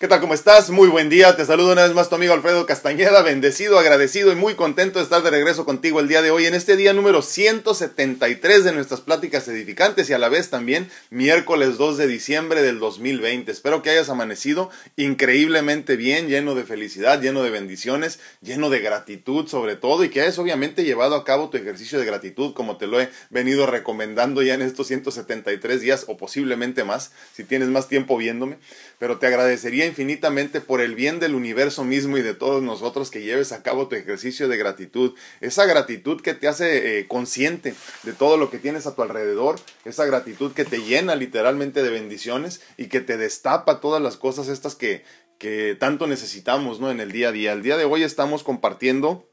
¿Qué tal? ¿Cómo estás? Muy buen día. Te saludo una vez más tu amigo Alfredo Castañeda, bendecido, agradecido y muy contento de estar de regreso contigo el día de hoy en este día número 173 de nuestras pláticas edificantes y a la vez también miércoles 2 de diciembre del 2020. Espero que hayas amanecido increíblemente bien, lleno de felicidad, lleno de bendiciones, lleno de gratitud sobre todo y que hayas obviamente llevado a cabo tu ejercicio de gratitud como te lo he venido recomendando ya en estos 173 días o posiblemente más si tienes más tiempo viéndome. Pero te agradecería infinitamente por el bien del universo mismo y de todos nosotros que lleves a cabo tu ejercicio de gratitud. Esa gratitud que te hace eh, consciente de todo lo que tienes a tu alrededor, esa gratitud que te llena literalmente de bendiciones y que te destapa todas las cosas estas que, que tanto necesitamos ¿no? en el día a día. El día de hoy estamos compartiendo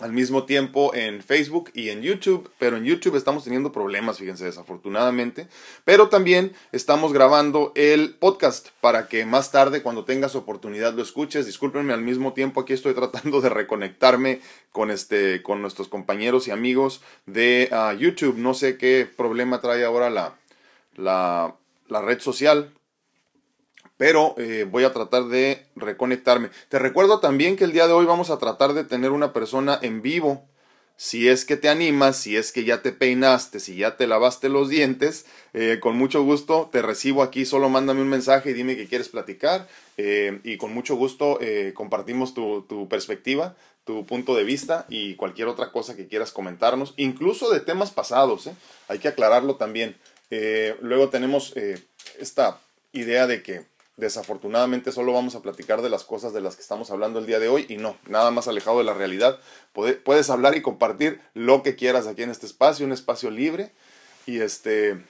al mismo tiempo en Facebook y en YouTube, pero en YouTube estamos teniendo problemas, fíjense, desafortunadamente, pero también estamos grabando el podcast para que más tarde, cuando tengas oportunidad, lo escuches. Discúlpenme, al mismo tiempo aquí estoy tratando de reconectarme con, este, con nuestros compañeros y amigos de ah, YouTube. No sé qué problema trae ahora la, la, la red social, pero eh, voy a tratar de reconectarme. Te recuerdo también que el día de hoy vamos a tratar de tener una persona en vivo. Si es que te animas, si es que ya te peinaste, si ya te lavaste los dientes, eh, con mucho gusto te recibo aquí. Solo mándame un mensaje y dime que quieres platicar. Eh, y con mucho gusto compartimos tu, tu perspectiva, tu punto de vista y cualquier otra cosa que quieras comentarnos, incluso de temas pasados. Hay que aclararlo también. luego tenemos esta idea de que Desafortunadamente solo vamos a platicar de las cosas de las que estamos hablando el día de hoy y no, nada más alejado de la realidad. Puedes hablar y compartir lo que quieras aquí en este espacio, un espacio libre y este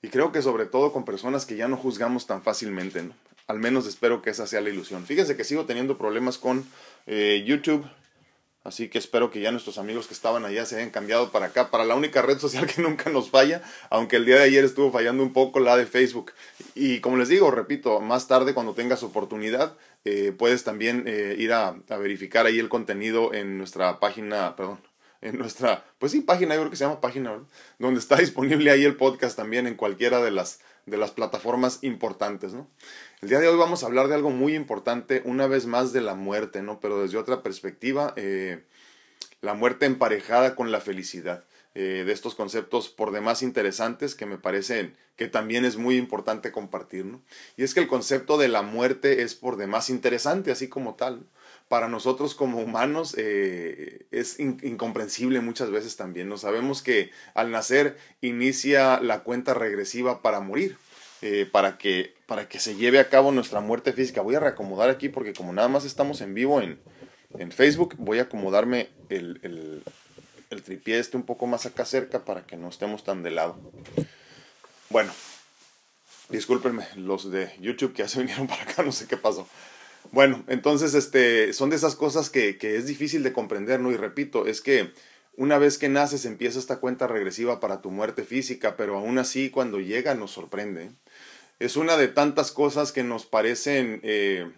y creo que sobre todo con personas que ya no juzgamos tan fácilmente, ¿no? Al menos espero que esa sea la ilusión. Fíjense que sigo teniendo problemas con eh, YouTube Así que espero que ya nuestros amigos que estaban allá se hayan cambiado para acá, para la única red social que nunca nos falla, aunque el día de ayer estuvo fallando un poco la de Facebook. Y como les digo, repito, más tarde cuando tengas oportunidad, eh, puedes también eh, ir a, verificar ahí el contenido en nuestra página, perdón, en nuestra, pues sí, página, yo creo que se llama página, donde está disponible ahí el podcast también en cualquiera de las, de las plataformas importantes, ¿no? El día de hoy vamos a hablar de algo muy importante, una vez más de la muerte, ¿no? Pero desde otra perspectiva, eh, la muerte emparejada con la felicidad. Eh, de estos conceptos por demás interesantes que me parecen que también es muy importante compartir, ¿no? Y es que el concepto de la muerte es por demás interesante, así como tal. Para nosotros como humanos eh, es incomprensible muchas veces también. No sabemos que al nacer inicia la cuenta regresiva para morir. Eh, para, que, para que se lleve a cabo nuestra muerte física. Voy a reacomodar aquí porque como nada más estamos en vivo en, en Facebook, voy a acomodarme el, el, el tripié este un poco más acá cerca para que no estemos tan de lado. Bueno, discúlpenme los de YouTube que ya se vinieron para acá, no sé qué pasó. Bueno, entonces este, son de esas cosas que, que es difícil de comprender, ¿no? Y repito, es que una vez que naces empieza esta cuenta regresiva para tu muerte física, pero aún así cuando llega nos sorprende es una de tantas cosas que nos parecen, eh,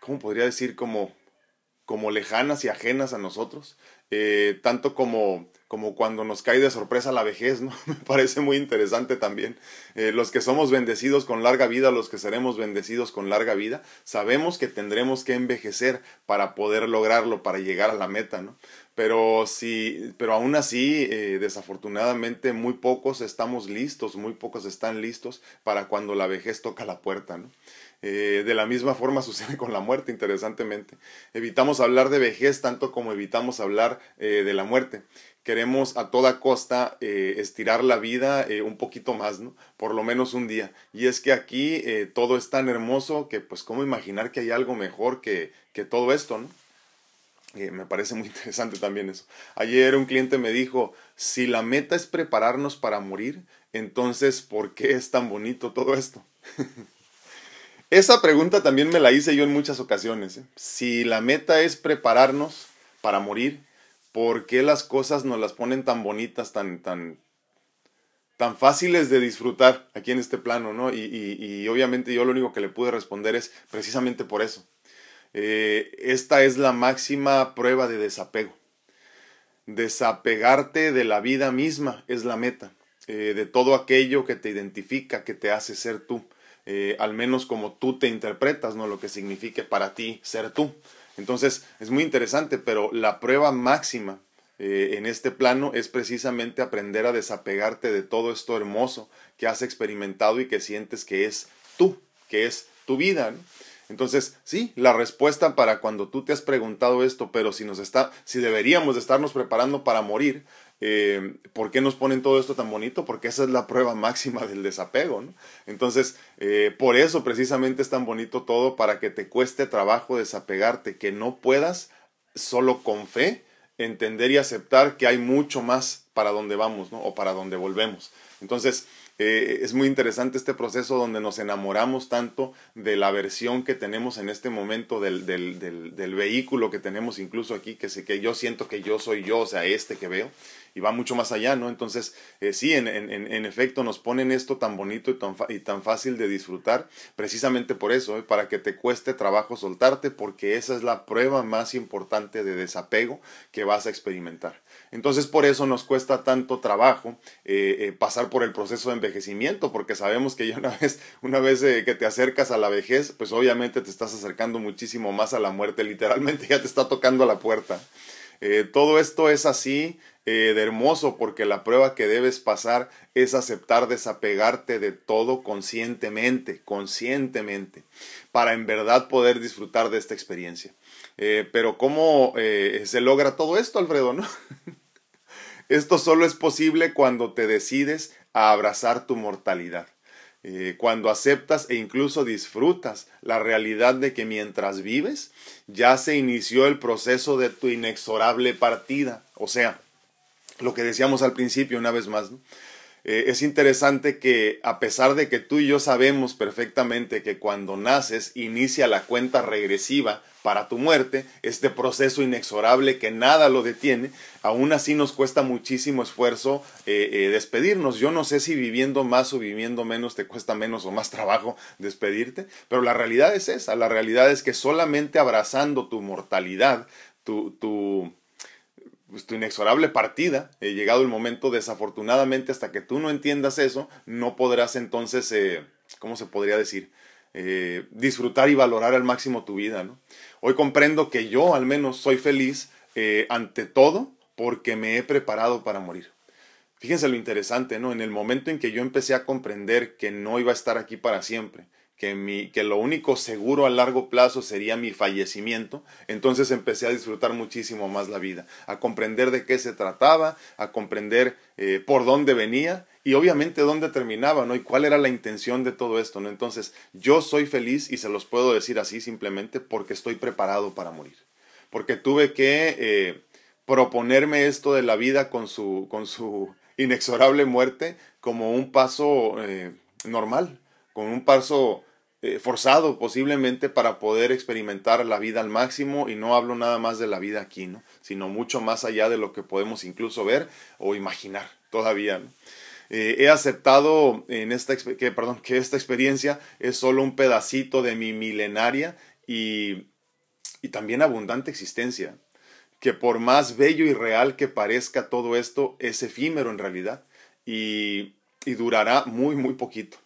¿cómo podría decir? Como, como lejanas y ajenas a nosotros. Eh, tanto como, como cuando nos cae de sorpresa la vejez, ¿no? Me parece muy interesante también. Eh, los que somos bendecidos con larga vida, los que seremos bendecidos con larga vida, sabemos que tendremos que envejecer para poder lograrlo, para llegar a la meta, ¿no? pero sí, pero aún así, eh, desafortunadamente, muy pocos estamos listos, muy pocos están listos para cuando la vejez toca la puerta, ¿no? Eh, de la misma forma sucede con la muerte, interesantemente. Evitamos hablar de vejez tanto como evitamos hablar de la muerte. Queremos a toda costa estirar la vida un poquito más, ¿no? Por lo menos un día. Y es que aquí todo es tan hermoso que, pues, ¿cómo imaginar que hay algo mejor que, que todo esto, ¿no? me parece muy interesante también eso. Ayer un cliente me dijo, si la meta es prepararnos para morir, entonces, ¿por qué es tan bonito todo esto? Esa pregunta también me la hice yo en muchas ocasiones. ¿eh? Si la meta es prepararnos para morir, ¿por qué las cosas nos las ponen tan bonitas, tan, tan, tan fáciles de disfrutar aquí en este plano, ¿no? Y, y obviamente yo lo único que le pude responder es precisamente por eso eh, esta es la máxima prueba de desapego. Desapegarte de la vida misma es la meta, eh, de todo aquello que te identifica, que te hace ser tú. eh, al menos como tú te interpretas, ¿no? Lo que signifique para ti ser tú. Entonces, es muy interesante, pero la prueba máxima eh, en este plano es precisamente aprender a desapegarte de todo esto hermoso que has experimentado y que sientes que es tú, que es tu vida. Entonces, sí, la respuesta para cuando tú te has preguntado esto, pero si nos está, si deberíamos de estarnos preparando para morir, eh, ¿por qué nos ponen todo esto tan bonito? Porque esa es la prueba máxima del desapego, ¿no? Entonces, eh, por eso precisamente es tan bonito todo para que te cueste trabajo desapegarte, que no puedas solo con fe entender y aceptar que hay mucho más para donde vamos, ¿no? O para donde volvemos. Entonces, eh, es muy interesante este proceso donde nos enamoramos tanto de la versión que tenemos en este momento del, del, del, vehículo que tenemos incluso aquí, que, sé, que yo siento que yo soy yo, o sea, este que veo, y va mucho más allá, ¿no? Entonces, eh, sí, en, en, en, efecto, nos ponen esto tan bonito y tan, y tan fácil de disfrutar, precisamente por eso, ¿eh? para que te cueste trabajo soltarte, porque esa es la prueba más importante de desapego que vas a experimentar. Entonces, por eso nos cuesta tanto trabajo pasar por el proceso de envejecimiento porque sabemos que ya una vez, una vez eh, que te acercas a la vejez, pues obviamente te estás acercando muchísimo más a la muerte, literalmente ya te está tocando a la puerta. Eh, todo esto es así eh, de hermoso porque la prueba que debes pasar es aceptar desapegarte de todo conscientemente, conscientemente, para en verdad poder disfrutar de esta experiencia. Pero ¿cómo se logra todo esto, Alfredo? ¿no? esto solo es posible cuando te decides a abrazar tu mortalidad. Eh, cuando aceptas e incluso disfrutas la realidad de que mientras vives ya se inició el proceso de tu inexorable partida. O sea, lo que decíamos al principio una vez más, ¿no? Eh, es interesante que a pesar de que tú y yo sabemos perfectamente que cuando naces inicia la cuenta regresiva para tu muerte, este proceso inexorable que nada lo detiene, aún así nos cuesta muchísimo esfuerzo eh, eh, despedirnos. Yo no sé si viviendo más o viviendo menos te cuesta menos o más trabajo despedirte, pero la realidad es esa, la realidad es que solamente abrazando tu mortalidad, tu, tu pues, tu inexorable partida, he llegado el momento, desafortunadamente, hasta que tú no entiendas eso, no podrás entonces, eh, ¿cómo se podría decir? Eh, disfrutar y valorar al máximo tu vida, ¿no? Hoy comprendo que yo al menos soy feliz eh, ante todo porque me he preparado para morir. Fíjense lo interesante, ¿no? En el momento en que yo empecé a comprender que no iba a estar aquí para siempre, que, mi, que lo único seguro a largo plazo sería mi fallecimiento, entonces empecé a disfrutar muchísimo más la vida, a comprender de qué se trataba, a comprender eh, por dónde venía y obviamente dónde terminaba, ¿no? Y cuál era la intención de todo esto, ¿no? Entonces, yo soy feliz y se los puedo decir así simplemente porque estoy preparado para morir, porque tuve que eh, proponerme esto de la vida con su, con su inexorable muerte como un paso eh, normal, con un paso eh, forzado posiblemente para poder experimentar la vida al máximo y no hablo nada más de la vida aquí, ¿no? sino mucho más allá de lo que podemos incluso ver o imaginar todavía. Eh, he aceptado en esta, que, perdón, que esta experiencia es solo un pedacito de mi milenaria y, y también abundante existencia, que por más bello y real que parezca todo esto, es efímero en realidad y, y durará muy, muy poquito.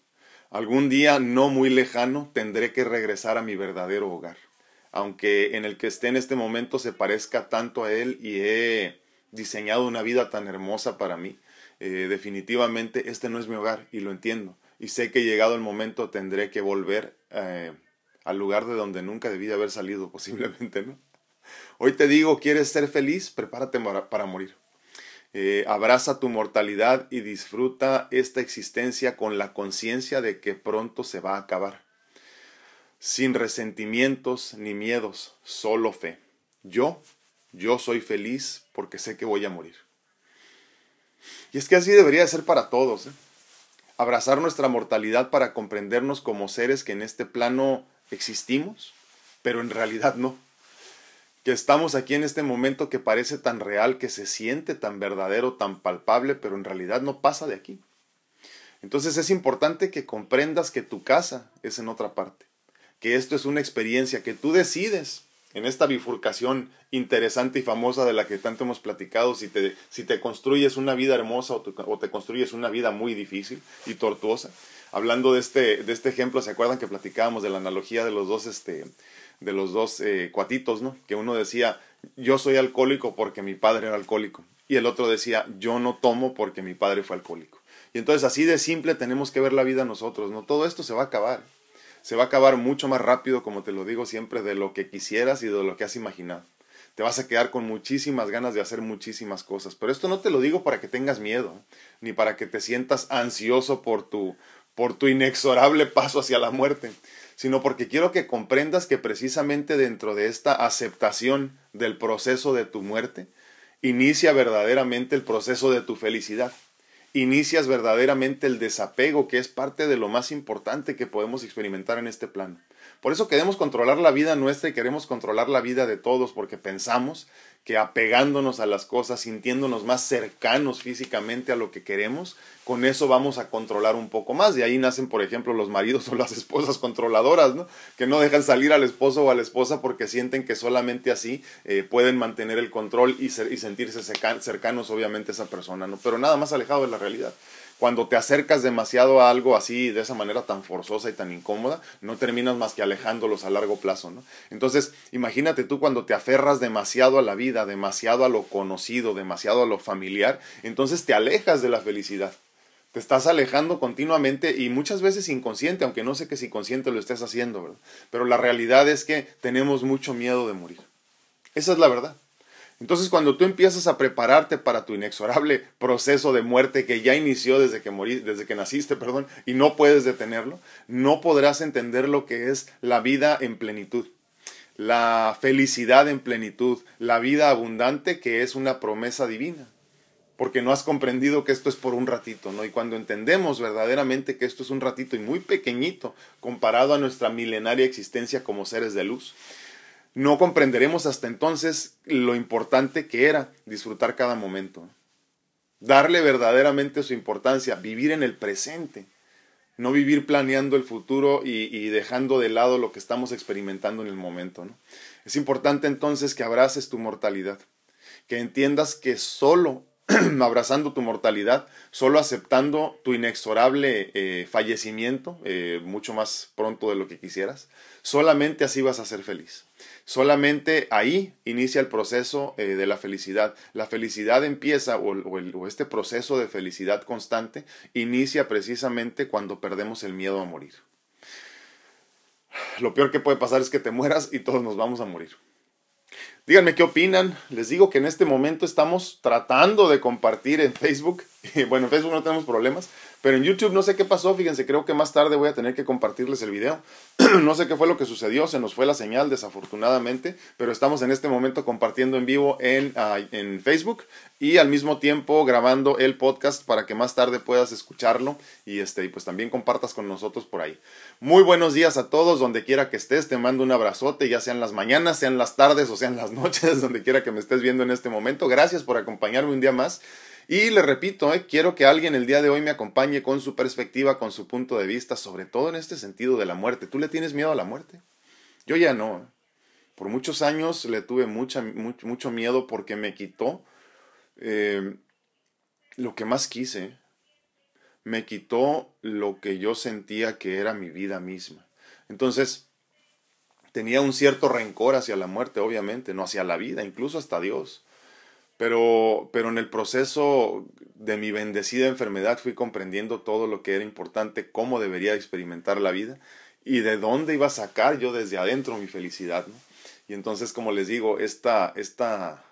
Algún día no muy lejano tendré que regresar a mi verdadero hogar, aunque en el que esté en este momento se parezca tanto a él y he diseñado una vida tan hermosa para mí. Eh, definitivamente este no es mi hogar y lo entiendo. Y sé que llegado el momento tendré que volver eh, al lugar de donde nunca debí de haber salido posiblemente, ¿no? Hoy te digo, ¿quieres ser feliz? Prepárate para morir. Eh, abraza tu mortalidad y disfruta esta existencia con la conciencia de que pronto se va a acabar. Sin resentimientos ni miedos, solo fe. Yo, yo soy feliz porque sé que voy a morir. Y es que así debería ser para todos. ¿eh? Abrazar nuestra mortalidad para comprendernos como seres que en este plano existimos, pero en realidad no que estamos aquí en este momento que parece tan real, que se siente tan verdadero, tan palpable, pero en realidad no pasa de aquí. Entonces es importante que comprendas que tu casa es en otra parte, que esto es una experiencia que tú decides en esta bifurcación interesante y famosa de la que tanto hemos platicado, si te, si te construyes una vida hermosa o te construyes una vida muy difícil y tortuosa. hablando de este, de este ejemplo, ¿se acuerdan que platicábamos de la analogía de los dos, este, de los dos eh, cuatitos, ¿no? Que uno decía, yo soy alcohólico porque mi padre era alcohólico. Y el otro decía, yo no tomo porque mi padre fue alcohólico. Y entonces así de simple tenemos que ver la vida nosotros, ¿no? Todo esto se va a acabar. Se va a acabar mucho más rápido, como te lo digo siempre, de lo que quisieras y de lo que has imaginado. Te vas a quedar con muchísimas ganas de hacer muchísimas cosas. Pero esto no te lo digo para que tengas miedo, ni para que te sientas ansioso por tu, por tu inexorable paso hacia la muerte, sino porque quiero que comprendas que precisamente dentro de esta aceptación del proceso de tu muerte, inicia verdaderamente el proceso de tu felicidad inicias verdaderamente el desapego, que es parte de lo más importante que podemos experimentar en este plano. Por eso queremos controlar la vida nuestra y queremos controlar la vida de todos, porque pensamos que apegándonos a las cosas, sintiéndonos más cercanos físicamente a lo que queremos, con eso vamos a controlar un poco más. De ahí nacen, por ejemplo, los maridos o las esposas controladoras, ¿no? Que no dejan salir al esposo o a la esposa porque sienten que solamente así eh, pueden mantener el control y, y sentirse cercanos, obviamente, a esa persona, ¿no? Pero nada más alejado de la realidad cuando te acercas demasiado a algo así, de esa manera tan forzosa y tan incómoda, no terminas más que alejándolos a largo plazo, ¿no? Entonces, imagínate tú cuando te aferras demasiado a la vida, demasiado a lo conocido, demasiado a lo familiar, entonces te alejas de la felicidad. Te estás alejando continuamente y muchas veces inconsciente, aunque no sé que si consciente lo estés haciendo, ¿verdad? Pero la realidad es que tenemos mucho miedo de morir. Esa es la verdad. Entonces cuando tú empiezas a prepararte para tu inexorable proceso de muerte que ya inició desde que morí, desde que naciste, perdón, y no puedes detenerlo, no podrás entender lo que es la vida en plenitud, la felicidad en plenitud, la vida abundante que es una promesa divina. Porque no has comprendido que esto es por un ratito, ¿no? Y cuando entendemos verdaderamente que esto es un ratito y muy pequeñito comparado a nuestra milenaria existencia como seres de luz, no comprenderemos hasta entonces lo importante que era disfrutar cada momento. Darle verdaderamente su importancia, vivir en el presente, no vivir planeando el futuro y, dejando de lado lo que estamos experimentando en el momento. Es importante entonces que abraces tu mortalidad, que entiendas que solo abrazando tu mortalidad, solo aceptando tu inexorable eh, fallecimiento, eh, mucho más pronto de lo que quisieras, solamente así vas a ser feliz. Solamente ahí inicia el proceso eh, de la felicidad. La felicidad empieza, o, este proceso de felicidad constante, inicia precisamente cuando perdemos el miedo a morir. Lo peor que puede pasar es que te mueras y todos nos vamos a morir. Díganme qué opinan. Les digo que en este momento estamos tratando de compartir en Facebook. Bueno, en Facebook no tenemos problemas, pero en YouTube no sé qué pasó, fíjense, creo que más tarde voy a tener que compartirles el video. no sé qué fue lo que sucedió, se nos fue la señal desafortunadamente, pero estamos en este momento compartiendo en vivo en, ah, en Facebook y al mismo tiempo grabando el podcast para que más tarde puedas escucharlo y, este, pues también compartas con nosotros por ahí. Muy buenos días a todos, donde quiera que estés, te mando un abrazote, ya sean las mañanas, sean las tardes o sean las noches, donde quiera que me estés viendo en este momento. Gracias por acompañarme un día más. Y le repito, eh, quiero que alguien el día de hoy me acompañe con su perspectiva, con su punto de vista, sobre todo en este sentido de la muerte. ¿Tú le tienes miedo a la muerte? Yo ya no. Por muchos años le tuve mucha, mucho, miedo porque me quitó eh, lo que más quise. Me quitó lo que yo sentía que era mi vida misma. Entonces, tenía un cierto rencor hacia la muerte, obviamente, no hacia la vida, incluso hasta Dios. Pero, pero en el proceso de mi bendecida enfermedad fui comprendiendo todo lo que era importante, cómo debería experimentar la vida y de dónde iba a sacar yo desde adentro mi felicidad. Y entonces, como les digo, esta, esta,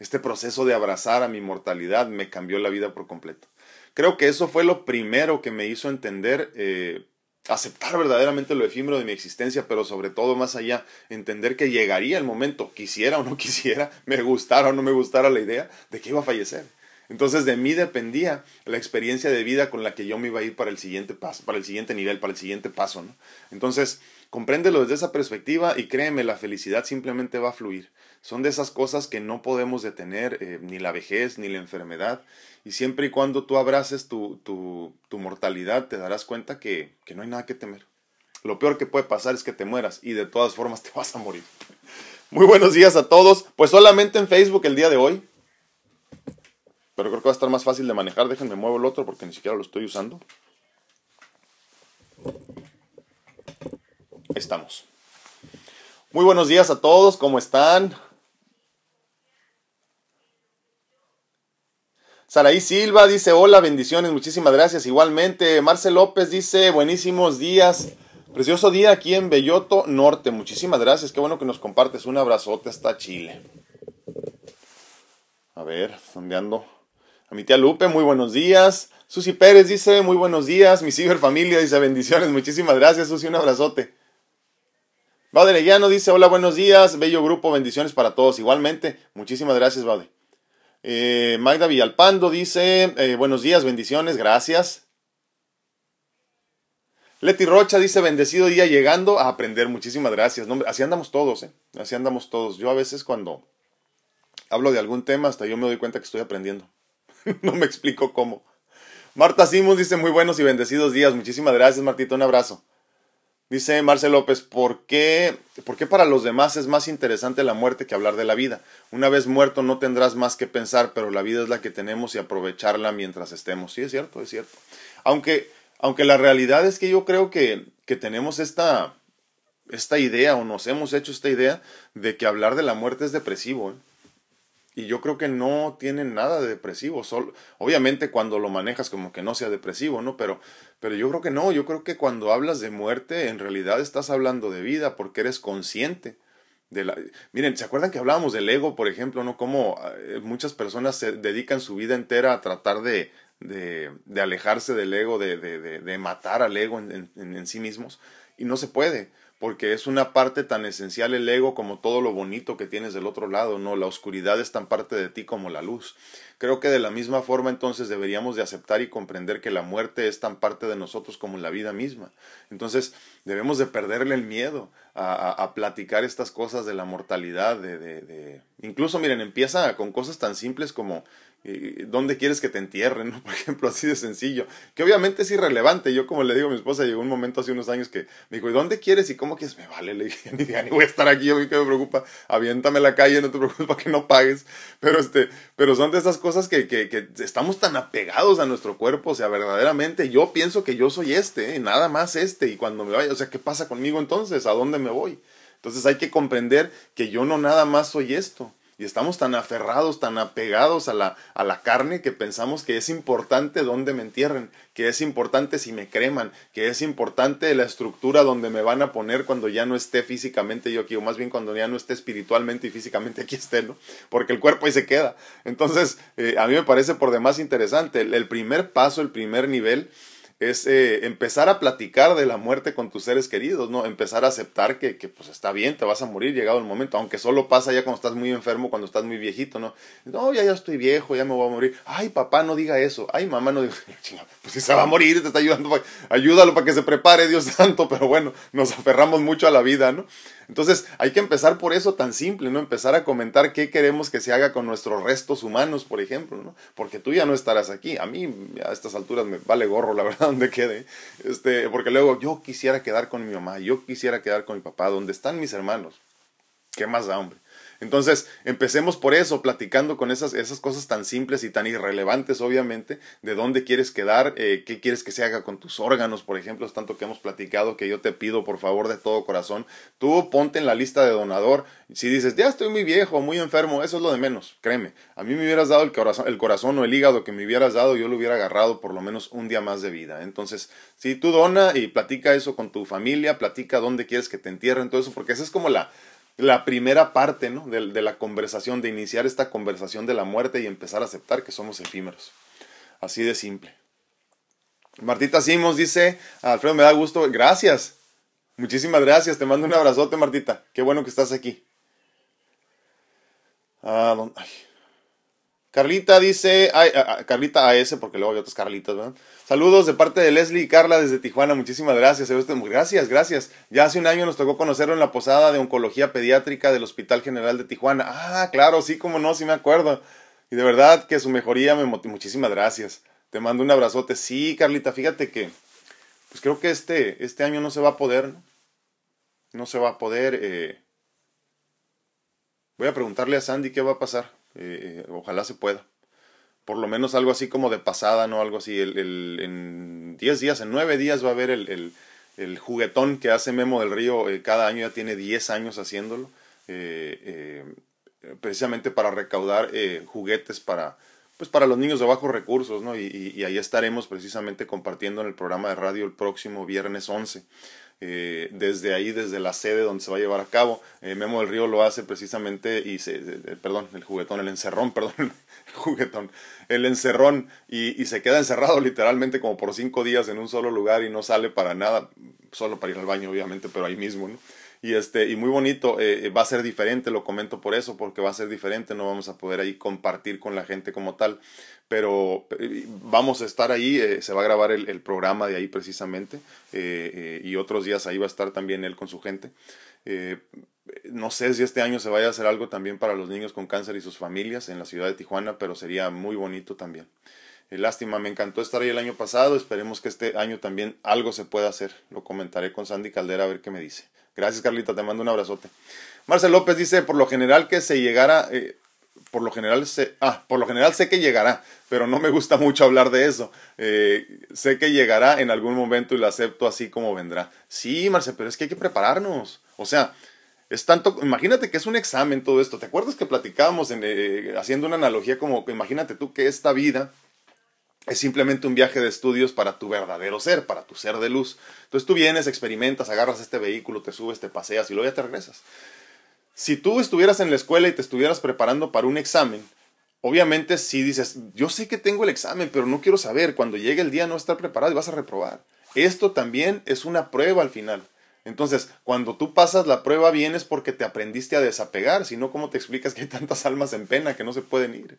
este proceso de abrazar a mi mortalidad me cambió la vida por completo. Creo que eso fue lo primero que me hizo entender eh, aceptar verdaderamente lo efímero de mi existencia, pero sobre todo más allá, entender que llegaría el momento, quisiera o no quisiera, me gustara o no me gustara la idea de que iba a fallecer. Entonces de mí dependía la experiencia de vida con la que yo me iba a ir para el siguiente paso, para el siguiente nivel, para el siguiente paso, ¿no? Entonces, compréndelo desde esa perspectiva y créeme, la felicidad simplemente va a fluir. Son de esas cosas que no podemos detener, eh, ni la vejez, ni la enfermedad, y siempre y cuando tú abraces tu, tu, tu mortalidad, te darás cuenta que, que no hay nada que temer. Lo peor que puede pasar es que te mueras y de todas formas te vas a morir. Muy buenos días a todos. Pues solamente en Facebook el día de hoy. Pero creo que va a estar más fácil de manejar. Déjenme muevo el otro porque ni siquiera lo estoy usando. Estamos. Muy buenos días a todos, ¿cómo están? Saraí Silva dice, hola, bendiciones, muchísimas gracias. Igualmente, Marcel López dice, buenísimos días. Precioso día aquí en Belloto Norte. Muchísimas gracias. Qué bueno que nos compartes. Un abrazote hasta Chile. A ver, ¿dónde ando? A mi tía Lupe, muy buenos días. Susi Pérez dice, muy buenos días. Mi ciberfamilia dice, bendiciones. Muchísimas gracias, Susi. Un abrazote. Baude Leguiano dice, hola, buenos días. Bello grupo, bendiciones para todos. Igualmente, muchísimas gracias, Baude. Eh, Magda Villalpando dice, eh, buenos días, bendiciones, gracias. Leti Rocha dice, bendecido día llegando a aprender. Muchísimas gracias. así andamos todos, ¿eh? Así andamos todos. Yo a veces cuando hablo de algún tema, hasta yo me doy cuenta que estoy aprendiendo. no me explico cómo. Marta Simons dice, muy buenos y bendecidos días. Muchísimas gracias, Martita. Un abrazo. Dice Marcel López, ¿por qué, ¿por qué para los demás es más interesante la muerte que hablar de la vida? Una vez muerto no tendrás más que pensar, pero la vida es la que tenemos y aprovecharla mientras estemos. Sí, es cierto, es cierto. Aunque aunque la realidad es que yo creo que, que tenemos esta, esta idea o nos hemos hecho esta idea de que hablar de la muerte es depresivo. ¿eh? Y yo creo que no tiene nada de depresivo. Solo, obviamente cuando lo manejas como que no sea depresivo, ¿no? Pero, pero yo creo que no. Yo creo que cuando hablas de muerte, en realidad estás hablando de vida porque eres consciente. De la, miren, ¿se acuerdan que hablábamos del ego, por ejemplo, no? Cómo eh, muchas personas se dedican su vida entera a tratar de, de, de alejarse del ego, de, de, de matar al ego en, en, en, sí mismos. Y no se puede, porque es una parte tan esencial el ego como todo lo bonito que tienes del otro lado, ¿no? La oscuridad es tan parte de ti como la luz. Creo que de la misma forma entonces deberíamos de aceptar y comprender que la muerte es tan parte de nosotros como la vida misma. Entonces debemos de perderle el miedo a, a, platicar estas cosas de la mortalidad, de, de, de... incluso miren, empieza con cosas tan simples como ¿Dónde quieres que te entierren? ¿no? Por ejemplo, así de sencillo. Que obviamente es irrelevante. Yo, como le digo a mi esposa, llegó un momento hace unos años que me dijo, ¿y dónde quieres y cómo quieres? Me vale, le dije, ni, voy a estar aquí, yo que me preocupa. Aviéntame la calle, no te preocupes para que no pagues. Pero, este, pero son de esas cosas que, que, que estamos tan apegados a nuestro cuerpo. O sea, verdaderamente yo pienso que yo soy este, ¿eh? nada más este. Y cuando me vaya, o sea, ¿qué pasa conmigo entonces? ¿A dónde me voy? Entonces hay que comprender que yo no nada más soy esto y estamos tan aferrados, tan apegados a la, a la carne que pensamos que es importante dónde me entierren, que es importante si me creman, que es importante la estructura donde me van a poner cuando ya no esté físicamente yo aquí, o más bien cuando ya no esté espiritualmente y físicamente aquí esté, ¿no? Porque el cuerpo ahí se queda. Entonces, eh, a mí me parece por demás interesante. El, el primer paso, el primer nivel, es eh, empezar a platicar de la muerte con tus seres queridos, ¿no? Empezar a aceptar que, que, pues está bien, te vas a morir llegado el momento, aunque solo pasa ya cuando estás muy enfermo, cuando estás muy viejito, ¿no? No, ya, ya estoy viejo, ya me voy a morir. Ay, papá, no diga eso. Ay, mamá, no diga, pues si se va a morir, te está ayudando, ayúdalo para que se prepare, Dios santo, pero bueno, nos aferramos mucho a la vida, ¿no? Entonces hay que empezar por eso tan simple, ¿no? Empezar a comentar qué queremos que se haga con nuestros restos humanos, por ejemplo, ¿no? Porque tú ya no estarás aquí. A mí a estas alturas me vale gorro, la verdad, donde quede. Este, porque luego yo quisiera quedar con mi mamá, yo quisiera quedar con mi papá, donde están mis hermanos. ¿Qué más da, hombre? Entonces, empecemos por eso, platicando con esas, esas cosas tan simples y tan irrelevantes, obviamente, de dónde quieres quedar, eh, qué quieres que se haga con tus órganos, por ejemplo, es tanto que hemos platicado que yo te pido, por favor, de todo corazón, tú ponte en la lista de donador. Si dices, ya estoy muy viejo, muy enfermo, eso es lo de menos, créeme. A mí me hubieras dado el corazón, el corazón o el hígado que me hubieras dado, yo lo hubiera agarrado por lo menos un día más de vida. Entonces, si tú dona y platica eso con tu familia, platica dónde quieres que te entierren, todo eso, porque esa es como la la primera parte ¿no? de, la conversación, de iniciar esta conversación de la muerte y empezar a aceptar que somos efímeros. Así de simple. Martita Simos dice, Alfredo, me da gusto, gracias. Muchísimas gracias, te mando un abrazote, Martita. Qué bueno que estás aquí. Ah, ay. Carlita dice, ay, a, a, Carlita AS, porque luego hay otras Carlitas, ¿verdad? Saludos de parte de Leslie y Carla desde Tijuana, muchísimas gracias. Gracias, gracias. Ya hace un año nos tocó conocerlo en la posada de oncología pediátrica del Hospital General de Tijuana. Ah, claro, sí, como no, sí me acuerdo. Y de verdad que su mejoría me. Muchísimas gracias. Te mando un abrazote. Sí, Carlita, fíjate que, pues creo que este, este año no se va a poder, ¿no? No se va a poder. Eh... Voy a preguntarle a Sandy qué va a pasar. Eh, ojalá se pueda por lo menos algo así como de pasada, ¿no? Algo así, el, en 10 días, en 9 días va a haber el, el, juguetón que hace Memo del Río eh, cada año, ya tiene 10 años haciéndolo, eh, precisamente para recaudar juguetes para, pues para los niños de bajos recursos, ¿no? Y, y, ahí estaremos precisamente compartiendo en el programa de radio el próximo viernes 11. Eh, desde ahí, desde la sede donde se va a llevar a cabo. Eh, Memo del Río lo hace precisamente, y se, perdón, el juguetón, el encerrón, perdón, el juguetón, el encerrón, y, y, se queda encerrado literalmente como por cinco días en un solo lugar y no sale para nada, solo para ir al baño, obviamente, pero ahí mismo, ¿no? Y este y muy bonito eh, va a ser diferente lo comento por eso porque va a ser diferente no vamos a poder ahí compartir con la gente como tal pero eh, vamos a estar ahí eh, se va a grabar el, el, programa de ahí precisamente y otros días ahí va a estar también él con su gente. No sé si este año se vaya a hacer algo también para los niños con cáncer y sus familias en la ciudad de Tijuana pero sería muy bonito también lástima, me encantó estar ahí el año pasado. Esperemos que este año también algo se pueda hacer. Lo comentaré con Sandy Caldera a ver qué me dice. Gracias, Carlita, te mando un abrazote. Marcel López dice, por lo general que se llegara, eh, por lo general sé, ah, por lo general sé que llegará, pero no me gusta mucho hablar de eso. Eh, sé que llegará en algún momento y lo acepto así como vendrá. Sí, Marcel, pero es que hay que prepararnos. O sea, es tanto, imagínate que es un examen todo esto. ¿Te acuerdas que platicábamos en, eh, haciendo una analogía como, imagínate tú que esta vida es simplemente un viaje de estudios para tu verdadero ser, para tu ser de luz. Entonces tú vienes, experimentas, agarras este vehículo, te subes, te paseas y luego ya te regresas. Si tú estuvieras en la escuela y te estuvieras preparando para un examen, obviamente si dices, yo sé que tengo el examen, pero no quiero saber, cuando llegue el día no estar preparado y vas a reprobar. Esto también es una prueba al final. Entonces, cuando tú pasas la prueba vienes porque te aprendiste a desapegar, si no, ¿cómo te explicas que hay tantas almas en pena que no se pueden ir?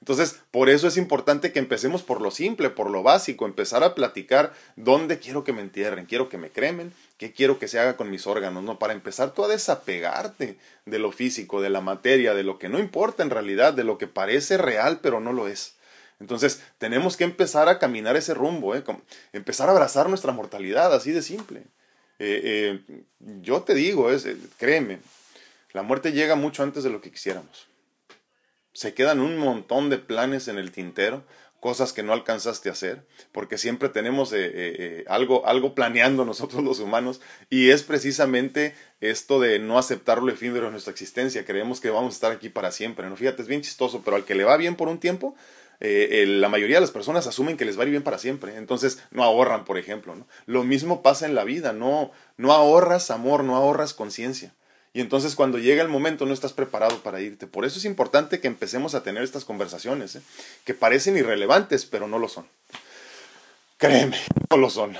Entonces, por eso es importante que empecemos por lo simple, por lo básico, empezar a platicar dónde quiero que me entierren, quiero que me cremen, qué quiero que se haga con mis órganos, ¿no? Para empezar tú a desapegarte de lo físico, de la materia, de lo que no importa en realidad, de lo que parece real pero no lo es. Entonces, tenemos que empezar a caminar ese rumbo, ¿eh? empezar a abrazar nuestra mortalidad, así de simple. Eh, eh, yo te digo, es, créeme, la muerte llega mucho antes de lo que quisiéramos se quedan un montón de planes en el tintero, cosas que no alcanzaste a hacer, porque siempre tenemos eh, eh, eh, algo, algo planeando nosotros los humanos, y es precisamente esto de no aceptar lo efímero de nuestra existencia, creemos que vamos a estar aquí para siempre, ¿no? Fíjate, es bien chistoso, pero al que le va bien por un tiempo, la mayoría de las personas asumen que les va a ir bien para siempre, entonces no ahorran, por ejemplo, ¿no? Lo mismo pasa en la vida, no, no ahorras amor, no ahorras conciencia. Y entonces cuando llega el momento no estás preparado para irte. Por eso es importante que empecemos a tener estas conversaciones, ¿eh? que parecen irrelevantes, pero no lo son. Créeme, no lo son.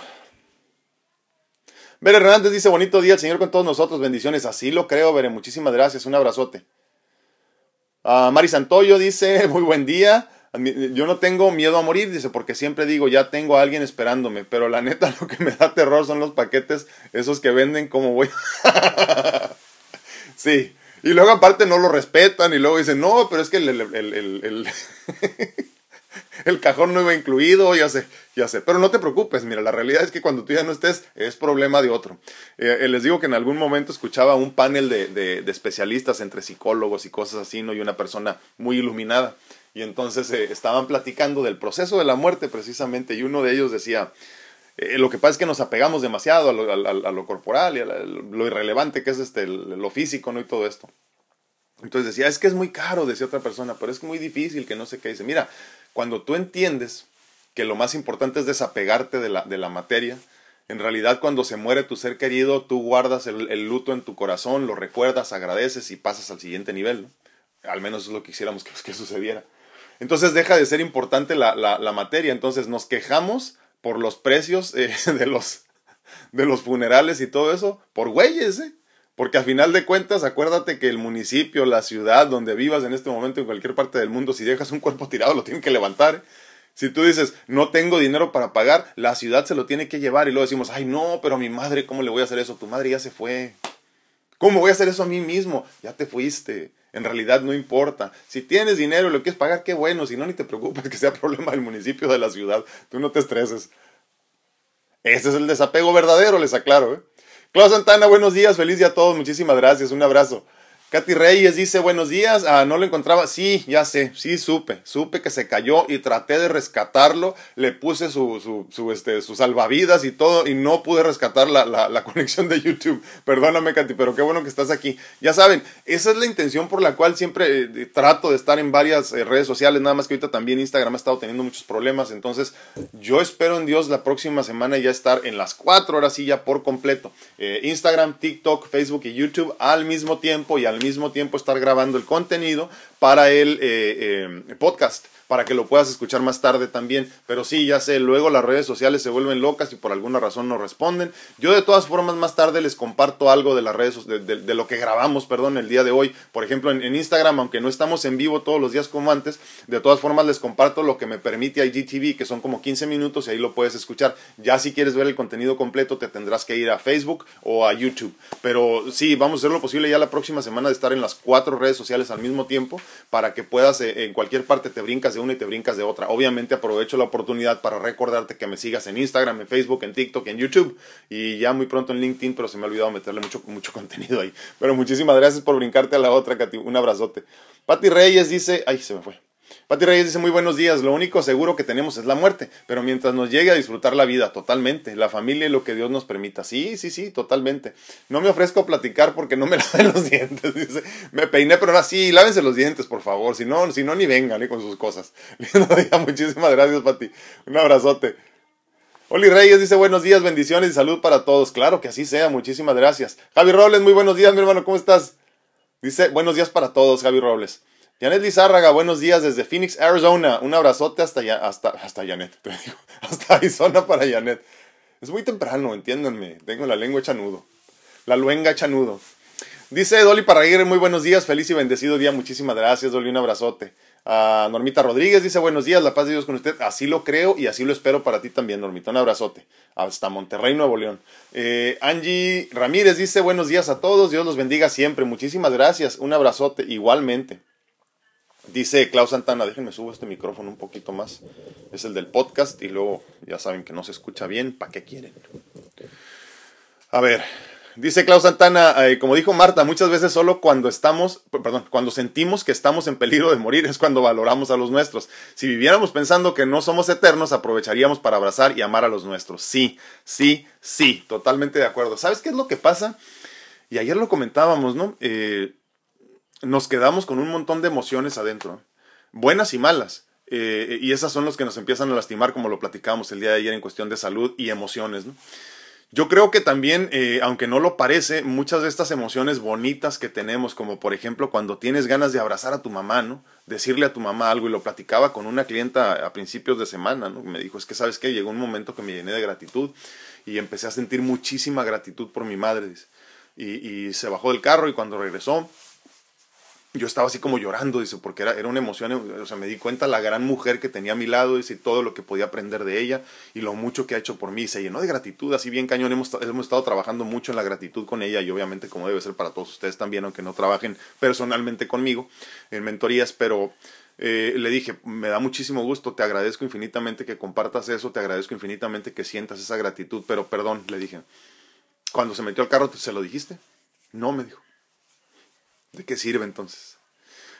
Bere Hernández dice, bonito día, el Señor con todos nosotros, bendiciones. Así lo creo, Bere, muchísimas gracias, un abrazote. Uh, Mari Santoyo dice, muy buen día. Yo no tengo miedo a morir, dice, porque siempre digo, ya tengo a alguien esperándome, pero la neta lo que me da terror son los paquetes, esos que venden como voy. Sí. Y luego aparte no lo respetan y luego dicen, no, pero es que el, el, el, cajón no iba incluido, ya sé, ya sé. Pero no te preocupes, mira, la realidad es que cuando tú ya no estés es problema de otro. Eh, eh, les digo que en algún momento escuchaba un panel de, de, especialistas entre psicólogos y cosas así, ¿no? Y una persona muy iluminada. Y entonces eh, estaban platicando del proceso de la muerte precisamente y uno de ellos decía, eh, lo que pasa es que nos apegamos demasiado a lo, corporal y a lo irrelevante que es este, lo físico ¿no? y todo esto. Entonces decía, es que es muy caro, decía otra persona, pero es muy difícil, que no sé qué. Dice, mira, cuando tú entiendes que lo más importante es desapegarte de la, de la materia, en realidad cuando se muere tu ser querido, tú guardas el, luto en tu corazón, lo recuerdas, agradeces y pasas al siguiente nivel. Al menos es lo que quisiéramos que, que sucediera. Entonces deja de ser importante la, la materia. Entonces nos quejamos por los precios eh, de, los, de los funerales y todo eso, por güeyes, ¿eh? Porque a final de cuentas, acuérdate que el municipio, la ciudad donde vivas en este momento, en cualquier parte del mundo, si dejas un cuerpo tirado, lo tienen que levantar. ¿eh? Si tú dices, no tengo dinero para pagar, la ciudad se lo tiene que llevar y luego decimos, ay no, pero a mi madre, ¿cómo le voy a hacer eso? Tu madre ya se fue. ¿Cómo voy a hacer eso a mí mismo? Ya te fuiste. En realidad no importa. Si tienes dinero y lo quieres pagar, qué bueno. Si no, ni te preocupes que sea problema del municipio de la ciudad. Tú no te estreses. Ese es el desapego verdadero, les aclaro. ¿eh? Santana, buenos días. Feliz día a todos. Muchísimas gracias. Un abrazo. Katy Reyes dice buenos días. Ah, no lo encontraba. Sí, ya sé, sí supe. Supe que se cayó y traté de rescatarlo. Le puse su, su, su, este, sus salvavidas y todo y no pude rescatar la, la, conexión de YouTube. Perdóname, Katy, pero qué bueno que estás aquí. Ya saben, esa es la intención por la cual siempre eh, trato de estar en varias eh, redes sociales. Nada más que ahorita también Instagram ha estado teniendo muchos problemas. Entonces, yo espero en Dios la próxima semana ya estar en las cuatro horas y ya por completo. Eh, Instagram, TikTok, Facebook y YouTube al mismo tiempo y al mismo tiempo estar grabando el contenido para el eh, eh, podcast para que lo puedas escuchar más tarde también. Pero sí, ya sé, luego las redes sociales se vuelven locas y por alguna razón no responden. Yo de todas formas más tarde les comparto algo de las redes, de, de, lo que grabamos, perdón, el día de hoy. Por ejemplo, en, en, Instagram, aunque no estamos en vivo todos los días como antes, de todas formas les comparto lo que me permite IGTV, que son como 15 minutos y ahí lo puedes escuchar. Ya si quieres ver el contenido completo, te tendrás que ir a Facebook o a YouTube. Pero sí, vamos a hacer lo posible ya la próxima semana de estar en las cuatro redes sociales al mismo tiempo para que puedas, eh, en cualquier parte te brincas una y te brincas de otra. Obviamente aprovecho la oportunidad para recordarte que me sigas en Instagram, en Facebook, en TikTok, en YouTube y ya muy pronto en LinkedIn, pero se me ha olvidado meterle mucho, mucho contenido ahí. Pero muchísimas gracias por brincarte a la otra, Katy. Un abrazote. Pati Reyes dice, ay, se me fue. Pati Reyes dice muy buenos días, lo único seguro que tenemos es la muerte, pero mientras nos llegue a disfrutar la vida totalmente, la familia y lo que Dios nos permita. Sí, sí, sí, totalmente. No me ofrezco a platicar porque no me laven los dientes. Me peiné, pero ahora sí, lávense los dientes, por favor, si no, si no ni vengan ¿eh? con sus cosas. muchísimas gracias, Pati. Un abrazote. Oli Reyes dice buenos días, bendiciones y salud para todos. Claro que así sea, muchísimas gracias. Javi Robles, muy buenos días, mi hermano, ¿cómo estás? Dice buenos días para todos, Javi Robles. Janet Lizárraga, buenos días desde Phoenix, Arizona. Un abrazote hasta, hasta, hasta Janet. Hasta Arizona para Janet. Es muy temprano, entiéndanme. Tengo la lengua hecha. La luenga hecha. Dice Dolly Parraguirre, muy buenos días, feliz y bendecido día. Muchísimas gracias, Dolly, un abrazote. Uh, Normita Rodríguez dice buenos días, la paz de Dios con usted. Así lo creo y así lo espero para ti también, Normita. Un abrazote. Hasta Monterrey, Nuevo León. Eh, Angie Ramírez dice buenos días a todos, Dios los bendiga siempre. Muchísimas gracias, un abrazote igualmente. Dice Klaus Santana, déjenme subo este micrófono un poquito más. Es el del podcast y luego ya saben que no se escucha bien. ¿Para qué quieren? A ver, dice Klaus Santana, eh, como dijo Marta, muchas veces solo cuando estamos, perdón, cuando sentimos que estamos en peligro de morir es cuando valoramos a los nuestros. Si viviéramos pensando que no somos eternos, aprovecharíamos para abrazar y amar a los nuestros. Sí, sí, sí, totalmente de acuerdo. ¿Sabes qué es lo que pasa? Y ayer lo comentábamos, ¿no? Eh, nos quedamos con un montón de emociones adentro, buenas y malas. Eh, y esas son las que nos empiezan a lastimar, como lo platicamos el día de ayer en cuestión de salud y emociones. ¿no? Yo creo que también, eh, aunque no lo parece, muchas de estas emociones bonitas que tenemos, como por ejemplo cuando tienes ganas de abrazar a tu mamá, ¿no? Decirle a tu mamá algo, y lo platicaba con una clienta a principios de semana, ¿no? Me dijo, es que sabes qué, llegó un momento que me llené de gratitud y empecé a sentir muchísima gratitud por mi madre, y se bajó del carro y cuando regresó, yo estaba así como llorando, dice, porque era, era una emoción, o sea, me di cuenta la gran mujer que tenía a mi lado, dice, todo lo que podía aprender de ella y lo mucho que ha hecho por mí, se llenó de gratitud, así bien cañón, hemos, hemos estado trabajando mucho en la gratitud con ella y obviamente como debe ser para todos ustedes también, aunque no trabajen personalmente conmigo en mentorías, pero eh, le dije, me da muchísimo gusto, te agradezco infinitamente que compartas eso, te agradezco infinitamente que sientas esa gratitud, pero perdón, le dije, cuando se metió al carro, ¿se lo dijiste? No, me dijo. ¿De qué sirve entonces?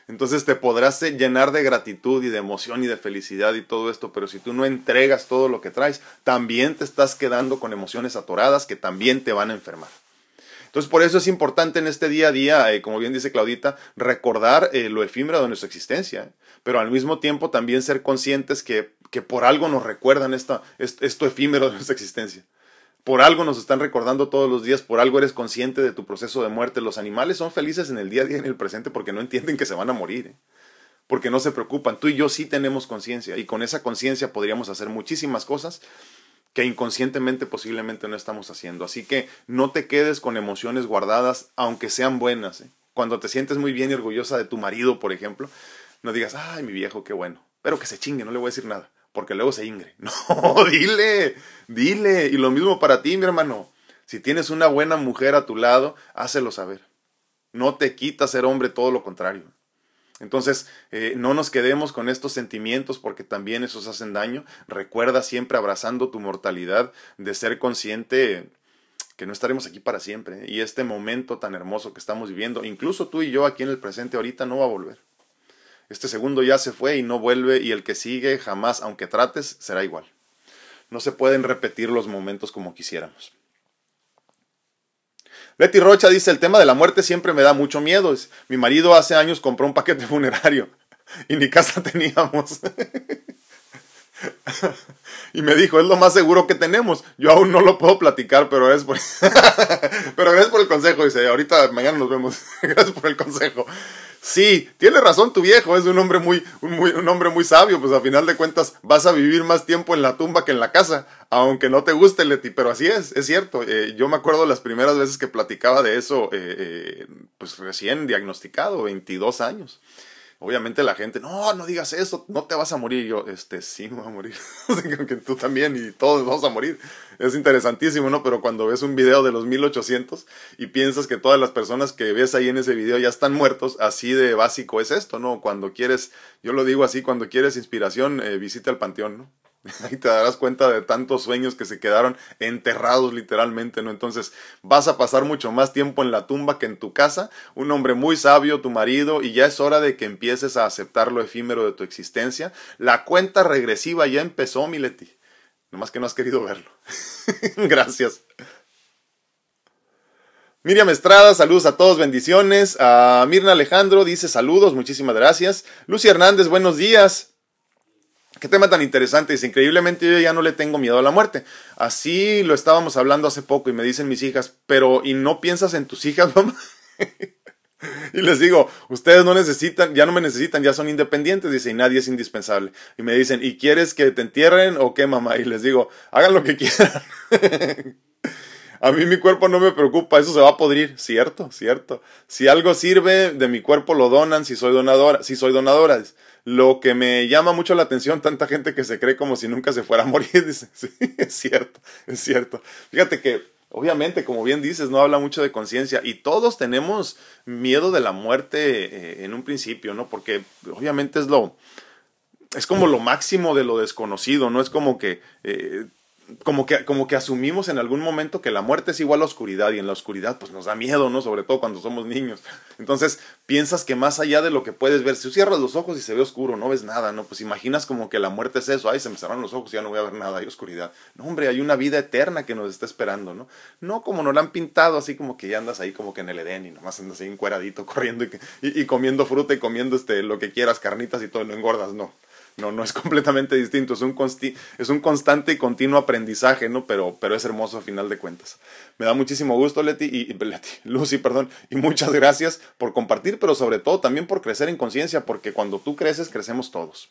Entonces te podrás llenar de gratitud y de emoción y de felicidad y todo esto, pero si tú no entregas todo lo que traes, también te estás quedando con emociones atoradas que también te van a enfermar. Entonces por eso es importante en este día a día, eh, como bien dice Claudita, recordar eh, lo efímero de nuestra existencia, ¿eh? pero al mismo tiempo también ser conscientes que, que por algo nos recuerdan esta, esto efímero de nuestra existencia. Por algo nos están recordando todos los días, por algo eres consciente de tu proceso de muerte. Los animales son felices en el día a día, en el presente, porque no entienden que se van a morir, ¿eh? porque no se preocupan. Tú y yo sí tenemos conciencia y con esa conciencia podríamos hacer muchísimas cosas que inconscientemente posiblemente no estamos haciendo. Así que no te quedes con emociones guardadas, aunque sean buenas. ¿eh? Cuando te sientes muy bien y orgullosa de tu marido, por ejemplo, no digas, ay, mi viejo, qué bueno, pero que se chingue, no le voy a decir nada porque luego se ingre. No, dile, dile. Y lo mismo para ti, mi hermano. Si tienes una buena mujer a tu lado, hácelo saber. No te quita ser hombre, todo lo contrario. Entonces, eh, no nos quedemos con estos sentimientos porque también esos hacen daño. Recuerda siempre abrazando tu mortalidad de ser consciente que no estaremos aquí para siempre. Y este momento tan hermoso que estamos viviendo, incluso tú y yo aquí en el presente ahorita, no va a volver. Este segundo ya se fue y no vuelve y el que sigue jamás, aunque trates, será igual. No se pueden repetir los momentos como quisiéramos. Betty Rocha dice, el tema de la muerte siempre me da mucho miedo. Mi marido hace años compró un paquete funerario y ni casa teníamos. y me dijo, es lo más seguro que tenemos. Yo aún no lo puedo platicar, pero es por... pero gracias por el consejo. Dice, ahorita mañana nos vemos. gracias por el consejo. Sí, tiene razón tu viejo, es un hombre muy, un, hombre muy sabio, pues a final de cuentas vas a vivir más tiempo en la tumba que en la casa, aunque no te guste, Leti, pero así es, es cierto. Eh, yo me acuerdo las primeras veces que platicaba de eso, eh, eh, pues recién diagnosticado, 22 años obviamente la gente, no, no digas eso, no te vas a morir. yo, este, sí, me voy a morir. que tú también y todos vamos a morir. Es interesantísimo, ¿no? Pero cuando ves un video de los 1800 y piensas que todas las personas que ves ahí en ese video ya están muertos, así de básico es esto, ¿no? Cuando quieres, yo lo digo así, cuando quieres inspiración, eh, visita el panteón, ¿no? Ahí te darás cuenta de tantos sueños que se quedaron enterrados literalmente, ¿no? Entonces vas a pasar mucho más tiempo en la tumba que en tu casa, un hombre muy sabio, tu marido, y ya es hora de que empieces a aceptar lo efímero de tu existencia. La cuenta regresiva ya empezó, Mileti. Nomás que no has querido verlo. Gracias. Miriam Estrada, saludos a todos, bendiciones. A Mirna Alejandro dice saludos, muchísimas gracias. Lucy Hernández, buenos días. Qué tema tan interesante. Dice, increíblemente yo ya no le tengo miedo a la muerte. Así lo estábamos hablando hace poco y me dicen mis hijas, pero ¿y no piensas en tus hijas, mamá? y les digo, ustedes no necesitan, ya no me necesitan, ya son independientes. Dice, y nadie es indispensable. Y me dicen, ¿y quieres que te entierren o qué, mamá? Y les digo, hagan lo que quieran. a mí mi cuerpo no me preocupa, eso se va a podrir, cierto, cierto. Si algo sirve de mi cuerpo lo donan, si soy donadora, si soy donadora. Lo que me llama mucho la atención, tanta gente que se cree como si nunca se fuera a morir, dice, sí, es cierto, es cierto. Fíjate que, obviamente, como bien dices, no habla mucho de conciencia y todos tenemos miedo de la muerte eh, en un principio, ¿no? Porque obviamente es lo, es como lo máximo de lo desconocido, ¿no? Es como que eh, como que, como que asumimos en algún momento que la muerte es igual a la oscuridad y en la oscuridad pues nos da miedo, ¿no? Sobre todo cuando somos niños. Entonces piensas que más allá de lo que puedes ver, si cierras los ojos y se ve oscuro, no ves nada, ¿no? Pues imaginas como que la muerte es eso, ay, se me cerraron los ojos y ya no voy a ver nada, hay oscuridad. No, hombre, hay una vida eterna que nos está esperando, ¿no? No como nos la han pintado, así como que ya andas ahí como que en el Edén y nomás andas ahí encueradito corriendo y, y, y comiendo fruta y comiendo este, lo que quieras, carnitas y todo, no engordas, no. No, no es completamente distinto, es un, es un constante y continuo aprendizaje, ¿no? Pero, pero es hermoso a final de cuentas. Me da muchísimo gusto, Leti, y, Leti, Lucy, perdón, y muchas gracias por compartir, pero sobre todo también por crecer en conciencia, porque cuando tú creces, crecemos todos.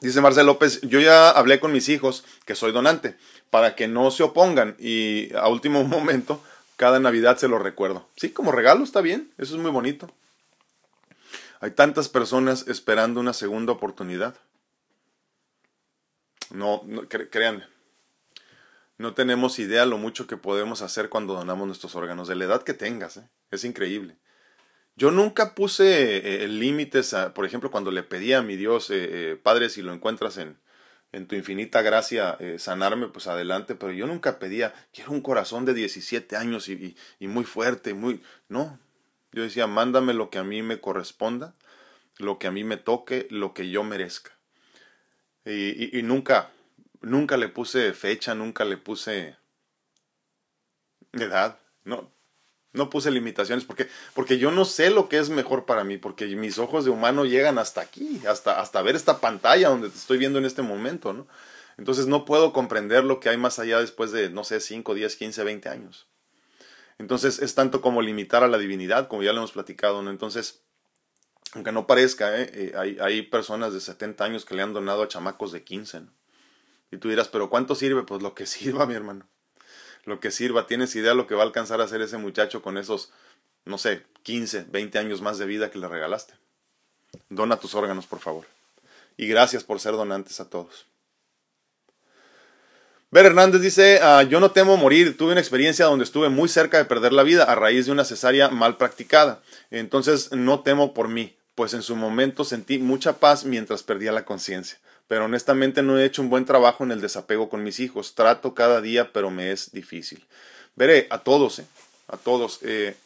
Dice Marcel López, yo ya hablé con mis hijos que soy donante, para que no se opongan y a último momento cada Navidad se lo recuerdo. Sí, como regalo está bien, eso es muy bonito. Hay tantas personas esperando una segunda oportunidad. No, créanme, no tenemos idea lo mucho que podemos hacer cuando donamos nuestros órganos, de la edad que tengas, ¿eh? es increíble. Yo nunca puse eh, límites, por ejemplo, cuando le pedí a mi Dios, eh, Padre, si lo encuentras en, en tu infinita gracia eh, sanarme, pues adelante, pero yo nunca pedía, quiero un corazón de 17 años y, muy fuerte, muy... No, yo decía, mándame lo que a mí me corresponda, lo que a mí me toque, lo que yo merezca. Y, y nunca, nunca le puse fecha, nunca le puse edad, no, no puse limitaciones porque, porque yo no sé lo que es mejor para mí, porque mis ojos de humano llegan hasta aquí, hasta, hasta ver esta pantalla donde te estoy viendo en este momento, ¿no? Entonces no puedo comprender lo que hay más allá después de, no sé, 5, 10, 15, 20 años. Entonces es tanto como limitar a la divinidad, como ya lo hemos platicado, ¿no? Entonces, aunque no parezca, ¿eh? Eh, hay, hay, personas de 70 años que le han donado a chamacos de 15, ¿no? Y tú dirás, pero ¿cuánto sirve? Pues lo que sirva, mi hermano lo que sirva. ¿Tienes idea lo que va a alcanzar a hacer ese muchacho con esos, no sé, 15, 20 años más de vida que le regalaste? Dona tus órganos, por favor. Y gracias por ser donantes a todos. Ver Hernández dice, ah, yo no temo morir, tuve una experiencia donde estuve muy cerca de perder la vida a raíz de una cesárea mal practicada, entonces no temo por mí, pues en su momento sentí mucha paz mientras perdía la conciencia. Pero honestamente no he hecho un buen trabajo en el desapego con mis hijos. Trato cada día, pero me es difícil. Veré, a todos, ¿eh? a todos. Eh,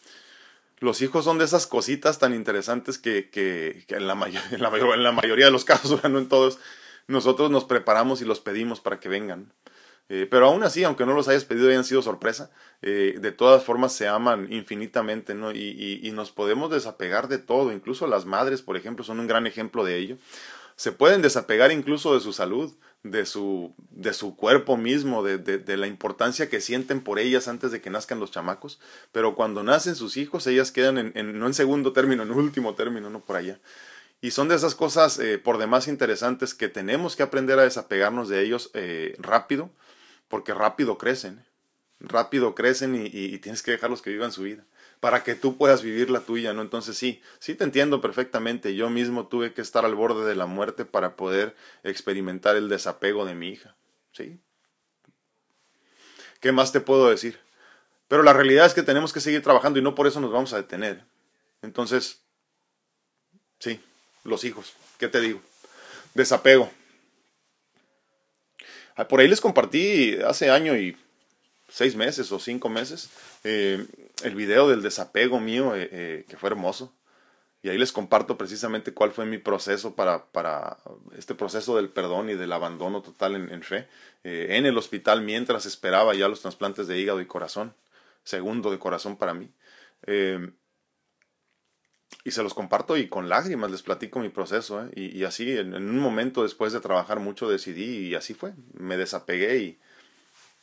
los hijos son de esas cositas tan interesantes que, que, en, la en, la en, la mayoría de los casos, no en todos, nosotros nos preparamos y los pedimos para que vengan. Eh, pero aún así, aunque no los hayas pedido hayan sido sorpresa, eh, de todas formas se aman infinitamente, ¿no? Y, y, y, nos podemos desapegar de todo, incluso las madres, por ejemplo, son un gran ejemplo de ello. Se pueden desapegar incluso de su salud, de su, de su cuerpo mismo, de, de, la importancia que sienten por ellas antes de que nazcan los chamacos, pero cuando nacen sus hijos, ellas quedan en, no en segundo término, en último término, no por allá. Y son de esas cosas eh, por demás interesantes que tenemos que aprender a desapegarnos de ellos eh, rápido, porque rápido crecen, rápido crecen y, y tienes que dejarlos que vivan su vida para que tú puedas vivir la tuya, ¿no? Entonces sí, sí te entiendo perfectamente. Yo mismo tuve que estar al borde de la muerte para poder experimentar el desapego de mi hija, ¿sí? ¿Qué más te puedo decir? Pero la realidad es que tenemos que seguir trabajando y no por eso nos vamos a detener. Entonces, sí, los hijos, ¿qué te digo? Desapego. Ah, por ahí les compartí hace año y seis meses o cinco meses eh, el video del desapego mío, eh, eh, que fue hermoso. Y ahí les comparto precisamente cuál fue mi proceso para, para este proceso del perdón y del abandono total en, fe en el hospital mientras esperaba ya los trasplantes de hígado y corazón, segundo de corazón para mí. y se los comparto y con lágrimas les platico mi proceso. Y, así, en, en, un momento después de trabajar mucho, decidí y así fue. Me desapegué y,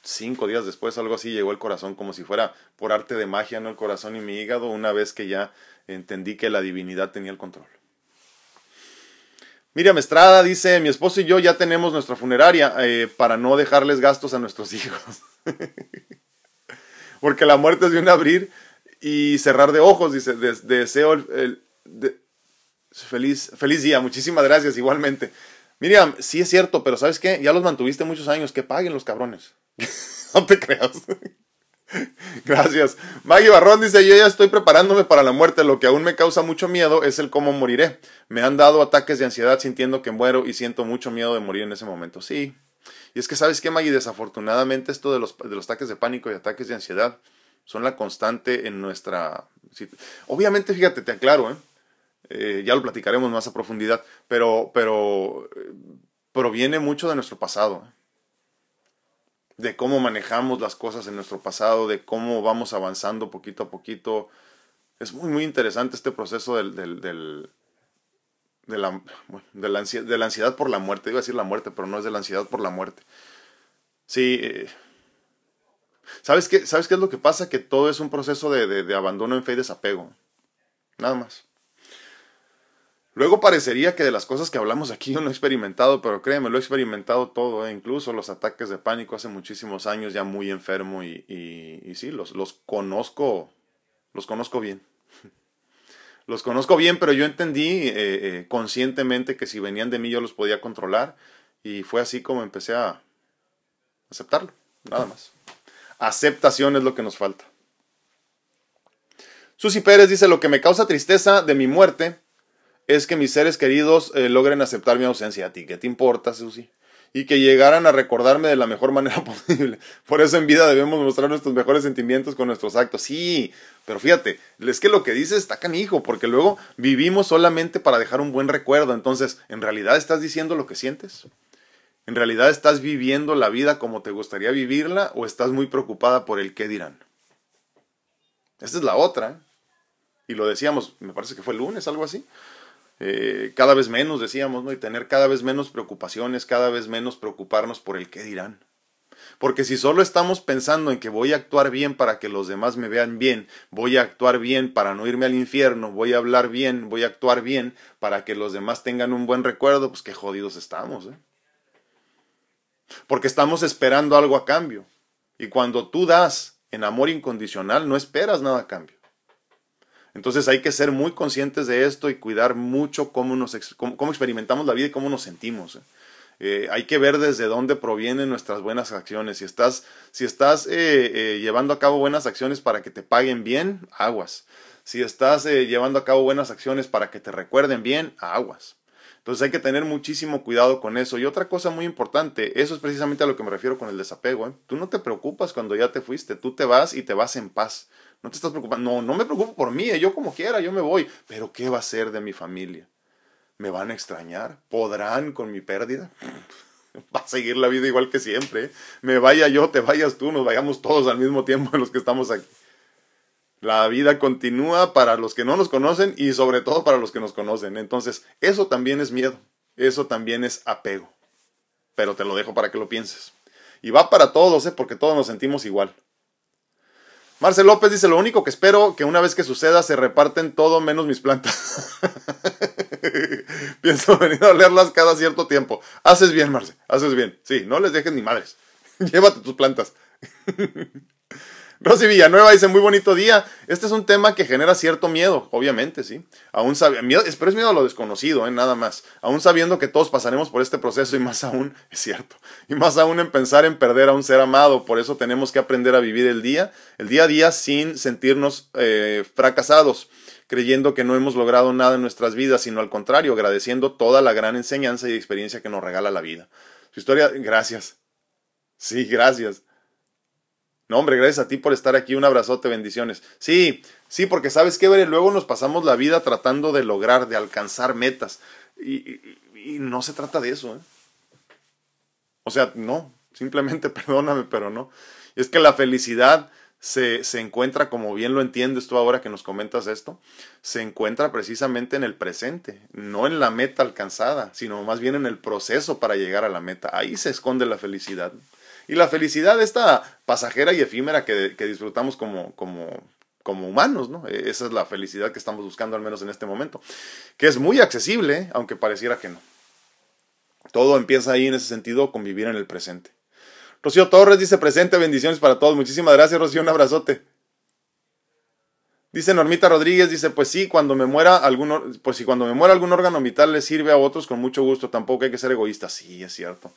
cinco días después, algo así, llegó el corazón como si fuera por arte de magia, ¿no? El corazón y mi hígado, una vez que ya entendí que la divinidad tenía el control. Miriam Estrada dice, mi esposo y yo ya tenemos nuestra funeraria eh, para no dejarles gastos a nuestros hijos. Porque la muerte es de un abrir y cerrar de ojos, dice, deseo el, feliz, feliz día, muchísimas gracias igualmente. Miriam, sí es cierto, pero ¿sabes qué? Ya los mantuviste muchos años, que paguen los cabrones. no te creas. Gracias. Maggie Barrón dice, yo ya estoy preparándome para la muerte, lo que aún me causa mucho miedo es el cómo moriré. Me han dado ataques de ansiedad sintiendo que muero y siento mucho miedo de morir en ese momento. Sí. Y es que, ¿sabes qué, Maggie? Desafortunadamente esto de los, de los ataques de pánico y ataques de ansiedad son la constante en nuestra... Obviamente, fíjate, te aclaro, ¿eh? Eh, ya lo platicaremos más a profundidad, pero, pero eh, proviene mucho de nuestro pasado. ¿eh? De cómo manejamos las cosas en nuestro pasado, de cómo vamos avanzando poquito a poquito. Es muy, muy interesante este proceso del, del, del de, la, de, la ansiedad, de, la, ansiedad, por la muerte. Iba a decir la muerte, pero no es de la ansiedad por la muerte. Sí. Eh, ¿Sabes, qué, ¿Sabes qué es lo que pasa? Que todo es un proceso de, de abandono en fe y desapego. Nada más. Luego parecería que de las cosas que hablamos aquí yo no he experimentado, pero créeme, lo he experimentado todo, ¿eh? incluso los ataques de pánico hace muchísimos años, ya muy enfermo y, sí, los, los conozco, los conozco bien. los conozco bien, pero yo entendí eh, eh, conscientemente que si venían de mí yo los podía controlar y fue así como empecé a aceptarlo, nada más. Aceptación es lo que nos falta. Susi Pérez dice, lo que me causa tristeza de mi muerte es que mis seres queridos eh, logren aceptar mi ausencia. ¿A ti qué te importa, Susi? Y que llegaran a recordarme de la mejor manera posible. Por eso en vida debemos mostrar nuestros mejores sentimientos con nuestros actos. Sí, pero fíjate, es que lo que dices está canijo, porque luego vivimos solamente para dejar un buen recuerdo. Entonces, ¿en realidad estás diciendo lo que sientes? ¿En realidad estás viviendo la vida como te gustaría vivirla o estás muy preocupada por el qué dirán? Esa es la otra. Y lo decíamos, me parece que fue el lunes, algo así. Eh, cada vez menos, decíamos, ¿no? Y tener cada vez menos preocupaciones, cada vez menos preocuparnos por el qué dirán. Porque si solo estamos pensando en que voy a actuar bien para que los demás me vean bien, voy a actuar bien para no irme al infierno, voy a hablar bien, voy a actuar bien para que los demás tengan un buen recuerdo, pues qué jodidos estamos, ¿eh? Porque estamos esperando algo a cambio. Y cuando tú das en amor incondicional, no esperas nada a cambio. Entonces hay que ser muy conscientes de esto y cuidar mucho cómo, nos, cómo, experimentamos la vida y cómo nos sentimos. ¿eh? Eh, hay que ver desde dónde provienen nuestras buenas acciones. Si estás, si estás eh, llevando a cabo buenas acciones para que te paguen bien, aguas. Si estás llevando a cabo buenas acciones para que te recuerden bien, aguas. Entonces hay que tener muchísimo cuidado con eso. Y otra cosa muy importante, eso es precisamente a lo que me refiero con el desapego. Tú no te preocupas cuando ya te fuiste, tú te vas y te vas en paz. No te estás preocupando, no, no me preocupo por mí, ¿eh? yo como quiera, yo me voy. Pero ¿qué va a ser de mi familia? ¿Me van a extrañar? ¿Podrán con mi pérdida? va a seguir la vida igual que siempre. ¿eh? Me vaya yo, te vayas tú, nos vayamos todos al mismo tiempo los que estamos aquí. La vida continúa para los que no nos conocen y sobre todo para los que nos conocen. Entonces, eso también es miedo, eso también es apego. Pero te lo dejo para que lo pienses. Y va para todos, ¿eh? porque todos nos sentimos igual. Marcel López dice, lo único que espero que una vez que suceda se reparten todo menos mis plantas. Pienso venir a olerlas cada cierto tiempo. Haces bien, Marcel, haces bien. Sí, no les dejes ni madres. Llévate tus plantas. Rosy Villanueva dice, muy bonito día. Este es un tema que genera cierto miedo, obviamente, sí. Aún miedo, pero es miedo a lo desconocido, ¿eh? nada más. Aún sabiendo que todos pasaremos por este proceso y más aún, es cierto, y más aún en pensar en perder a un ser amado. Por eso tenemos que aprender a vivir el día, el día a día sin sentirnos eh, fracasados creyendo que no hemos logrado nada en nuestras vidas, sino al contrario, agradeciendo toda la gran enseñanza y experiencia que nos regala la vida. Su historia, gracias. Sí, gracias. No, hombre, gracias a ti por estar aquí. Un abrazote, bendiciones. Sí, sí, porque sabes qué, luego nos pasamos la vida tratando de lograr, de alcanzar metas. Y, no se trata de eso. ¿eh? O sea, no, simplemente perdóname, pero no. Es que la felicidad se, se encuentra, como bien lo entiendes tú ahora que nos comentas esto, se encuentra precisamente en el presente, no en la meta alcanzada, sino más bien en el proceso para llegar a la meta. Ahí se esconde la felicidad. Y la felicidad esta pasajera y efímera que, que disfrutamos como, como, como humanos, ¿no? E, esa es la felicidad que estamos buscando al menos en este momento, que es muy accesible, aunque pareciera que no. Todo empieza ahí en ese sentido, convivir en el presente. Rocío Torres dice presente, bendiciones para todos. Muchísimas gracias, Rocío, un abrazote. Dice Normita Rodríguez, dice, pues sí, cuando me muera algún, pues si cuando me muera algún órgano vital le sirve a otros con mucho gusto, tampoco hay que ser egoísta. Sí, es cierto.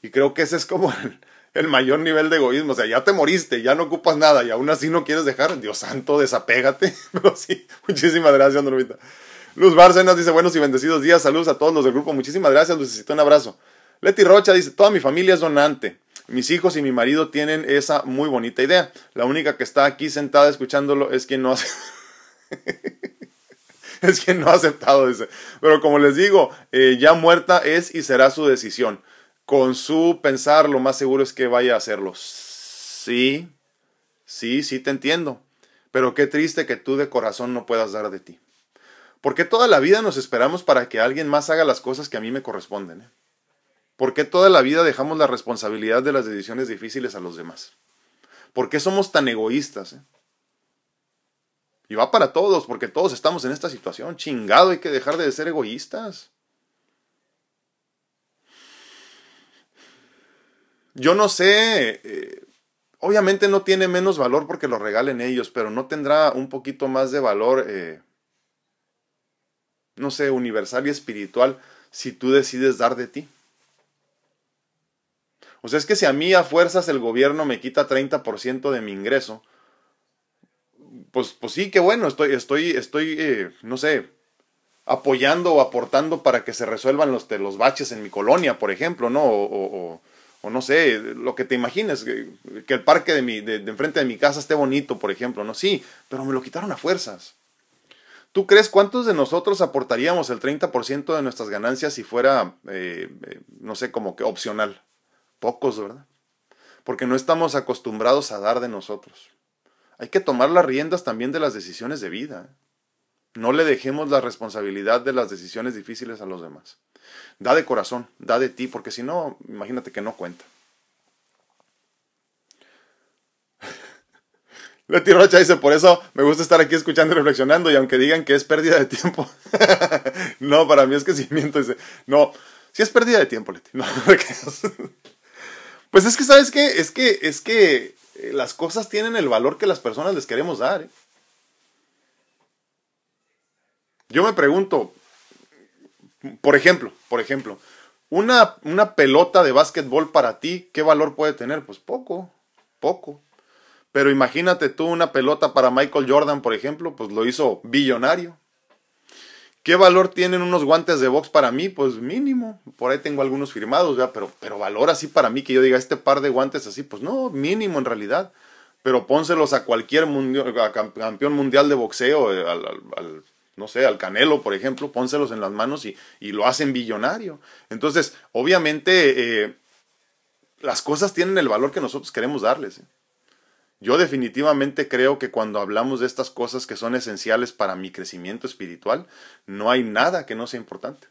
Y creo que ese es como el, el mayor nivel de egoísmo. O sea, ya te moriste, ya no ocupas nada y aún así no quieres dejar. Dios santo, desapégate. Pero sí, muchísimas gracias, Normita. Luz Bárcenas dice buenos y bendecidos días. Saludos a todos los del grupo. Muchísimas gracias, Necesito Un abrazo. Leti Rocha dice, toda mi familia es donante. Mis hijos y mi marido tienen esa muy bonita idea. La única que está aquí sentada escuchándolo es quien no hace... es quien no ha aceptado, dice. Pero como les digo, eh, ya muerta es y será su decisión con su pensar, lo más seguro es que vaya a hacerlo. Sí, sí, sí te entiendo. Pero qué triste que tú de corazón no puedas dar de ti. ¿Por qué toda la vida nos esperamos para que alguien más haga las cosas que a mí me corresponden? Eh? ¿Por qué toda la vida dejamos la responsabilidad de las decisiones difíciles a los demás? ¿Por qué somos tan egoístas? Eh? Y va para todos, porque todos estamos en esta situación. Chingado, hay que dejar de ser egoístas. Yo no sé, eh, obviamente no tiene menos valor porque lo regalen ellos, pero no tendrá un poquito más de valor, eh, no sé, universal y espiritual si tú decides dar de ti. O sea, es que si a mí a fuerzas el gobierno me quita 30% de mi ingreso, pues, pues sí, qué bueno, estoy, estoy, estoy, eh, no sé, apoyando o aportando para que se resuelvan los, los baches en mi colonia, por ejemplo, ¿no? No sé, lo que te imagines, que, el parque de, mi, de, enfrente de mi casa esté bonito, por ejemplo, ¿no? Sí, pero me lo quitaron a fuerzas. ¿Tú crees cuántos de nosotros aportaríamos el 30% de nuestras ganancias si fuera, eh, eh, no sé, como que opcional? Pocos, ¿verdad? Porque no estamos acostumbrados a dar de nosotros. Hay que tomar las riendas también de las decisiones de vida. No le dejemos la responsabilidad de las decisiones difíciles a los demás. Da de corazón, da de ti, porque si no, imagínate que no cuenta. Leti Rocha dice, por eso me gusta estar aquí escuchando y reflexionando, y aunque digan que es pérdida de tiempo, no, para mí es que si miento, dice, no, si es pérdida de tiempo, Leti, pues es que, ¿sabes qué? Es que, es que eh, las cosas tienen el valor que las personas les queremos dar. ¿eh? Yo me pregunto, por ejemplo, por ejemplo, una, una pelota de básquetbol para ti, ¿qué valor puede tener? Pues poco, poco. Pero imagínate tú una pelota para Michael Jordan, por ejemplo, pues lo hizo billonario. ¿Qué valor tienen unos guantes de box para mí? Pues mínimo. Por ahí tengo algunos firmados. Pero, pero valor así para mí que yo diga este par de guantes así, pues no, mínimo en realidad. Pero pónselos a cualquier campeón mundial de boxeo, eh, al, no sé, al Canelo, por ejemplo, pónselos en las manos y, y lo hacen billonario. Entonces, obviamente, eh, las cosas tienen el valor que nosotros queremos darles. ¿eh? Yo definitivamente creo que cuando hablamos de estas cosas que son esenciales para mi crecimiento espiritual, no hay nada que no sea importante.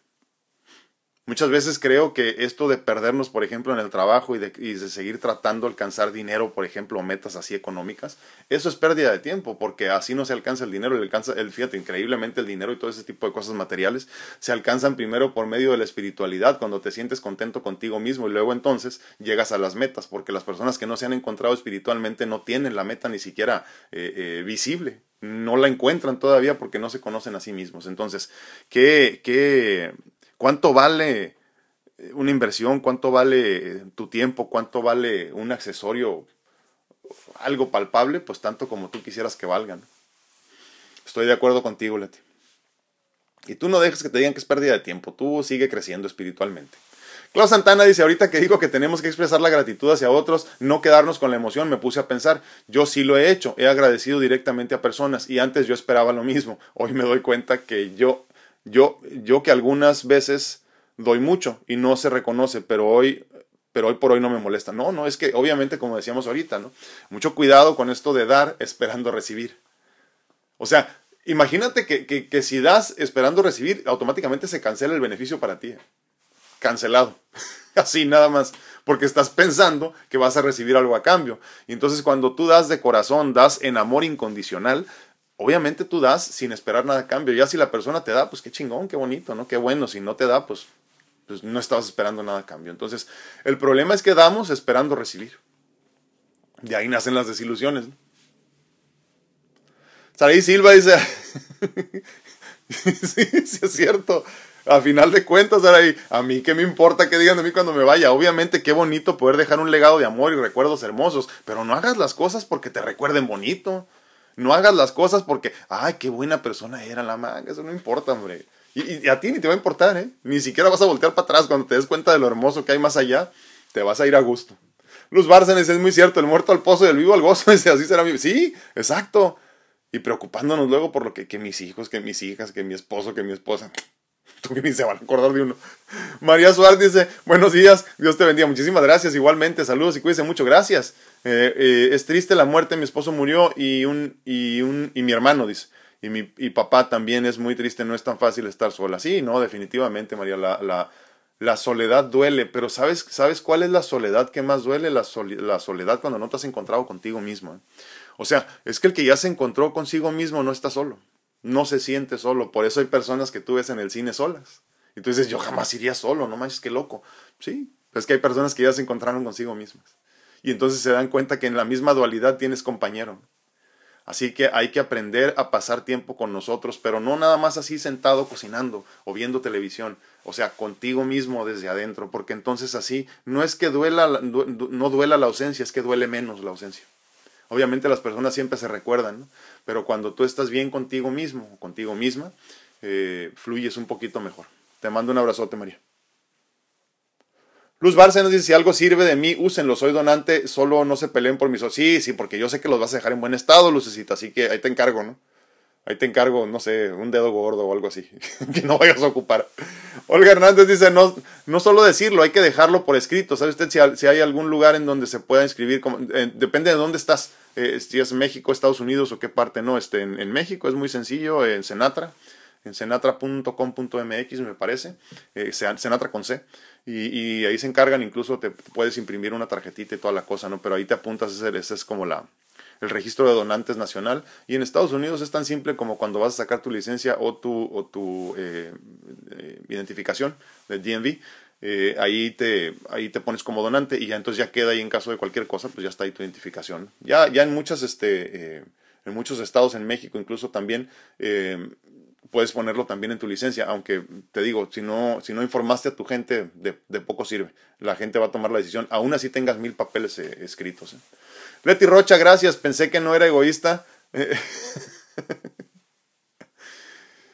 Muchas veces creo que esto de perdernos, por ejemplo, en el trabajo y de, seguir tratando de alcanzar dinero, por ejemplo, metas así económicas, eso es pérdida de tiempo, porque así no se alcanza el dinero, alcanza, el, fíjate, increíblemente el dinero y todo ese tipo de cosas materiales se alcanzan primero por medio de la espiritualidad, cuando te sientes contento contigo mismo y luego entonces llegas a las metas, porque las personas que no se han encontrado espiritualmente no tienen la meta ni siquiera eh, eh, visible, no la encuentran todavía porque no se conocen a sí mismos. Entonces, ¿qué, qué, ¿Cuánto vale eh, una inversión? ¿Cuánto vale eh, tu tiempo? ¿Cuánto vale un accesorio? Algo palpable, pues tanto como tú quisieras que valgan. Estoy de acuerdo contigo, Leti. Y tú no dejes que te digan que es pérdida de tiempo, tú sigue creciendo espiritualmente. Claudio Santana dice, ahorita que digo que tenemos que expresar la gratitud hacia otros, no quedarnos con la emoción, me puse a pensar, yo sí lo he hecho, he agradecido directamente a personas y antes yo esperaba lo mismo, hoy me doy cuenta que yo yo, yo que algunas veces doy mucho y no se reconoce, pero hoy, pero hoy por hoy no me molesta. No, no, es que obviamente, como decíamos ahorita, ¿no? Mucho cuidado con esto de dar esperando recibir. O sea, imagínate que, que, que si das esperando recibir, automáticamente se cancela el beneficio para ti. Cancelado. Así nada más. Porque estás pensando que vas a recibir algo a cambio. Y entonces cuando tú das de corazón, das en amor incondicional, obviamente tú das sin esperar nada a cambio. Ya si la persona te da, pues qué chingón, qué bonito, ¿no? Qué bueno. Si no te da, pues, pues no estabas esperando nada a cambio. Entonces, el problema es que damos esperando recibir. De ahí nacen las desilusiones. ¿no? Saraí Silva dice, sí, sí, es cierto. A final de cuentas, Saraí, a mí qué me importa que digan de mí cuando me vaya. Obviamente, qué bonito poder dejar un legado de amor y recuerdos hermosos, pero no hagas las cosas porque te recuerden bonito. No hagas las cosas porque, ay, qué buena persona era la manga, eso no importa, hombre. Y, a ti ni te va a importar, ¿eh? Ni siquiera vas a voltear para atrás cuando te des cuenta de lo hermoso que hay más allá, te vas a ir a gusto. Luz Bárcenes, es muy cierto, el muerto al pozo y el vivo al gozo, dice, así será mi... Sí, exacto. Y preocupándonos luego por lo que, que mis hijos, que mis hijas, que mi esposo, que mi esposa. Tú ni se van a acordar de uno. María Suárez dice, buenos días, Dios te bendiga. Muchísimas gracias, igualmente, saludos y cuídense mucho, gracias. Eh, eh, es triste la muerte, mi esposo murió y, un, y, un, y mi hermano, dice. Y mi y papá también es muy triste, no es tan fácil estar sola. Sí, no, definitivamente, María, la, la, la soledad duele, pero ¿sabes, ¿sabes cuál es la soledad que más duele? La, la soledad cuando no te has encontrado contigo mismo. ¿eh? O sea, es que el que ya se encontró consigo mismo no está solo, no se siente solo. Por eso hay personas que tú ves en el cine solas. Y tú dices, yo jamás iría solo, no manches, qué loco. Sí, es que hay personas que ya se encontraron consigo mismas y entonces se dan cuenta que en la misma dualidad tienes compañero. Así que hay que aprender a pasar tiempo con nosotros, pero no nada más así sentado cocinando o viendo televisión, o sea, contigo mismo desde adentro, porque entonces así no es que duela, no duela la ausencia, es que duele menos la ausencia. Obviamente las personas siempre se recuerdan, pero cuando tú estás bien contigo mismo contigo misma, eh, fluyes un poquito mejor. Te mando un abrazote, María. Luz nos dice, si algo sirve de mí, úsenlo, soy donante, solo no se peleen por mis... Sí, sí, porque yo sé que los vas a dejar en buen estado, Lucecita, así que ahí te encargo, ¿no? Ahí te encargo, no sé, un dedo gordo o algo así, que no vayas a ocupar. Olga Hernández dice, no, no solo decirlo, hay que dejarlo por escrito. ¿Sabe usted si, hay algún lugar en donde se pueda inscribir? Eh, depende de dónde estás, eh, si es México, Estados Unidos o qué parte no. Este, en, en México es muy sencillo, en Senatra en senatra.com.mx me parece, eh, Senatra con C, y, ahí se encargan, incluso te puedes imprimir una tarjetita y toda la cosa, ¿no? Pero ahí te apuntas, ese, es como la, el registro de donantes nacional, y en Estados Unidos es tan simple como cuando vas a sacar tu licencia o tu, o tu eh, eh, identificación del DMV, ahí, te, ahí te pones como donante y ya entonces ya queda ahí en caso de cualquier cosa, pues ya está ahí tu identificación. Ya, ya en muchas, este, en muchos estados en México incluso también puedes ponerlo también en tu licencia, aunque te digo, si no, si no informaste a tu gente, de, poco sirve. La gente va a tomar la decisión, aún así tengas mil papeles eh, escritos. ¿eh? Leti Rocha, gracias, pensé que no era egoísta.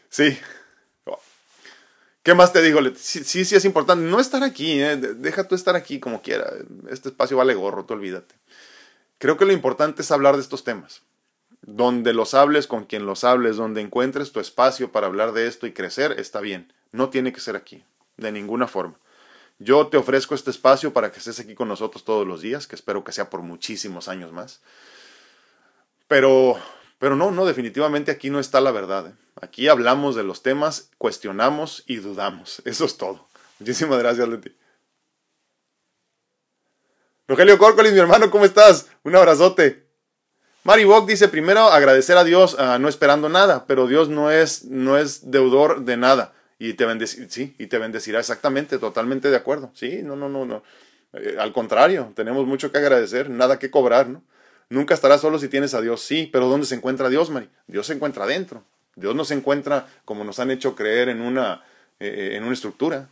sí, ¿Qué más te digo? Sí, sí, sí es importante. No estar aquí, ¿eh? deja tú estar aquí como quiera. Este espacio vale gorro, tú olvídate. Creo que lo importante es hablar de estos temas. Donde los hables, con quien los hables, donde encuentres tu espacio para hablar de esto y crecer, está bien. No tiene que ser aquí, de ninguna forma. Yo te ofrezco este espacio para que estés aquí con nosotros todos los días, que espero que sea por muchísimos años más. Pero, pero no, no, definitivamente aquí no está la verdad. ¿eh? Aquí hablamos de los temas, cuestionamos y dudamos. Eso es todo. Muchísimas gracias, Leti. Rogelio Córcolis, mi hermano, ¿cómo estás? Un abrazote. Mari Bock dice, primero agradecer a Dios ah, no esperando nada, pero Dios no es, no es deudor de nada y te bendecirá, sí, y te bendecirá exactamente, totalmente de acuerdo. Sí, no, no, no, no. Eh, al contrario, tenemos mucho que agradecer, nada que cobrar, ¿no? Nunca estarás solo si tienes a Dios, sí, pero ¿dónde se encuentra Dios, Mari? Dios se encuentra adentro. Dios no se encuentra como nos han hecho creer en una, eh, en una estructura.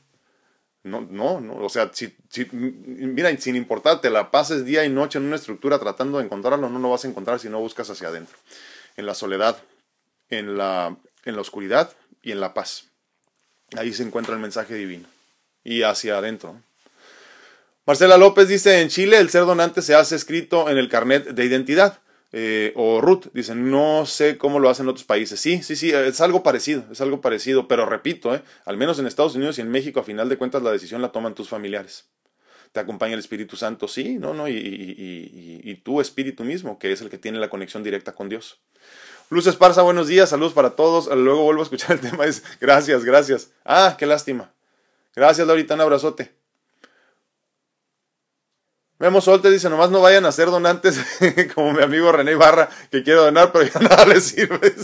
No, no, no, o sea, si, mira, sin importarte, la pases día y noche en una estructura tratando de encontrarlo, no lo vas a encontrar si no buscas hacia adentro. En la soledad, en la, en la oscuridad y en la paz. Ahí se encuentra el mensaje divino. Y hacia adentro. Marcela López dice, en Chile el ser donante se hace escrito en el carnet de identidad. Eh, o Ruth, dice, no sé cómo lo hacen en otros países. Sí, sí, sí, es algo parecido, es algo parecido, pero repito, eh, al menos en Estados Unidos y en México, a final de cuentas, la decisión la toman tus familiares. Te acompaña el Espíritu Santo, sí, no, no, y, y, tu espíritu mismo, que es el que tiene la conexión directa con Dios. Luz Esparza, buenos días, saludos para todos. Luego vuelvo a escuchar el tema. Gracias, gracias. Ah, qué lástima. Gracias, Laurita, un abrazote. Memo Solte dice, nomás no vayan a ser donantes como mi amigo René Barra, que quiere donar, pero ya nada le sirve.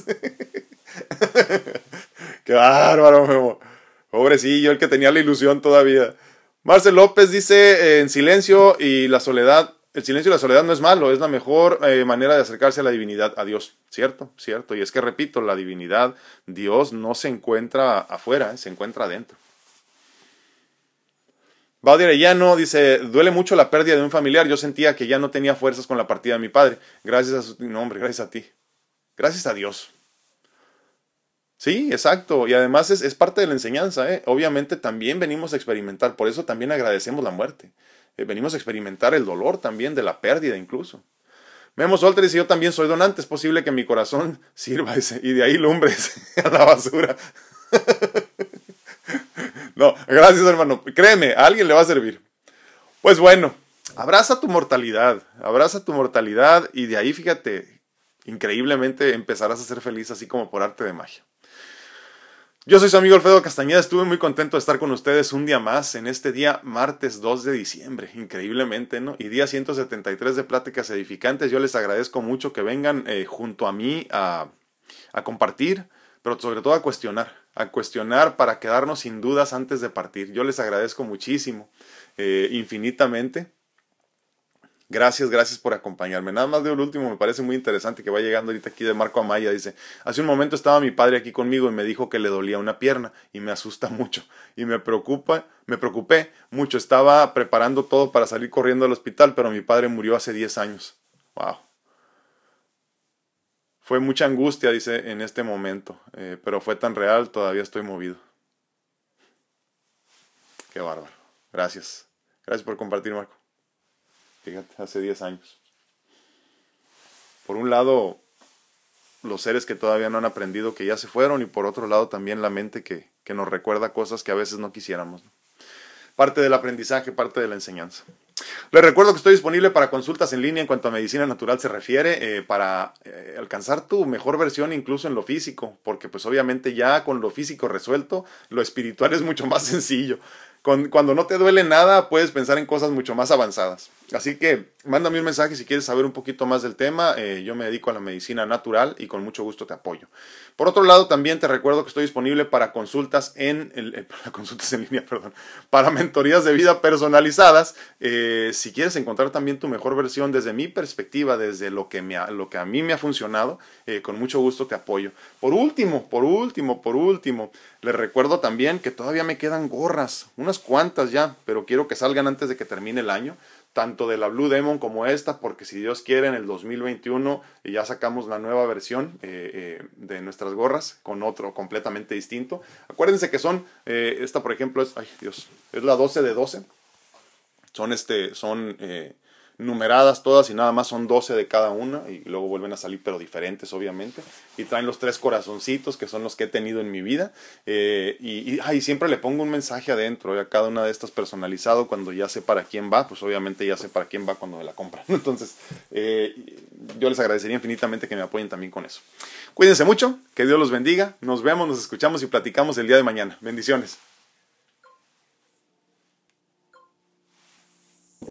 Qué bárbaro, Memo. Pobrecillo, el que tenía la ilusión todavía. Marcel López dice, en silencio y la soledad, el silencio y la soledad no es malo, es la mejor eh, manera de acercarse a la divinidad, a Dios. ¿Cierto? ¿Cierto? Y es que, repito, la divinidad, Dios no se encuentra afuera, se encuentra adentro. Baudio Arellano dice, duele mucho la pérdida de un familiar. Yo sentía que ya no tenía fuerzas con la partida de mi padre. Gracias a su nombre, gracias a ti. Gracias a Dios. Sí, exacto. Y además es, parte de la enseñanza. ¿eh? Obviamente también venimos a experimentar. Por eso también agradecemos la muerte. Eh, venimos a experimentar el dolor también de la pérdida incluso. Memo Solter dice, yo también soy donante. Es posible que mi corazón sirva y de ahí lumbres a la basura. No, gracias hermano. Créeme, a alguien le va a servir. Pues bueno, abraza tu mortalidad, abraza tu mortalidad y de ahí fíjate, increíblemente empezarás a ser feliz así como por arte de magia. Yo soy su amigo Alfredo Castañeda, estuve muy contento de estar con ustedes un día más en este día martes 2 de diciembre, increíblemente, ¿no? Y día 173 de Pláticas Edificantes, yo les agradezco mucho que vengan eh, junto a mí a, a compartir, pero sobre todo a cuestionar, a cuestionar para quedarnos sin dudas antes de partir. Yo les agradezco muchísimo, eh, infinitamente. Gracias, gracias por acompañarme. Nada más de un último, me parece muy interesante que va llegando ahorita aquí de Marco Amaya. Dice, hace un momento estaba mi padre aquí conmigo y me dijo que le dolía una pierna y me asusta mucho y me preocupa, me preocupé mucho. Estaba preparando todo para salir corriendo al hospital, pero mi padre murió hace 10 años. Wow. Fue mucha angustia, dice, en este momento, eh, pero fue tan real, todavía estoy movido. Qué bárbaro. Gracias. Gracias por compartir, Marco. Fíjate, hace 10 años. Por un lado, los seres que todavía no han aprendido que ya se fueron y por otro lado también la mente que, que nos recuerda cosas que a veces no quisiéramos. Parte del aprendizaje, parte de la enseñanza. Les recuerdo que estoy disponible para consultas en línea en cuanto a medicina natural se refiere, eh, para eh, alcanzar tu mejor versión incluso en lo físico, porque pues obviamente ya con lo físico resuelto, lo espiritual es mucho más sencillo cuando no te duele nada, puedes pensar en cosas mucho más avanzadas. Así que mándame un mensaje si quieres saber un poquito más del tema. Eh, yo me dedico a la medicina natural y con mucho gusto te apoyo. Por otro lado, también te recuerdo que estoy disponible para consultas en, el, consultas en línea, perdón, para mentorías de vida personalizadas. Eh, si quieres encontrar también tu mejor versión desde mi perspectiva, desde lo que, me lo que a mí me ha funcionado, eh, con mucho gusto te apoyo. Por último, por último, por último, les recuerdo también que todavía me quedan gorras, unas cuantas ya, pero quiero que salgan antes de que termine el año. tanto de la Blue Demon como esta, porque si Dios quiere en el 2021 ya sacamos la nueva versión eh, eh, de nuestras gorras con otro completamente distinto. Acuérdense que son, eh, esta por ejemplo es, ay Dios, es la 12 de 12. Son, este, son numeradas todas y nada más son 12 de cada una y luego vuelven a salir pero diferentes obviamente. Y traen los tres corazoncitos que son los que he tenido en mi vida. Eh, y, y siempre le pongo un mensaje adentro a cada una de estas personalizado cuando ya sé para quién va pues obviamente ya sé para quién va cuando me la compran entonces eh, yo les agradecería infinitamente que me apoyen también con eso. Cuídense mucho que Dios los bendiga nos vemos nos escuchamos y platicamos el día de mañana. Bendiciones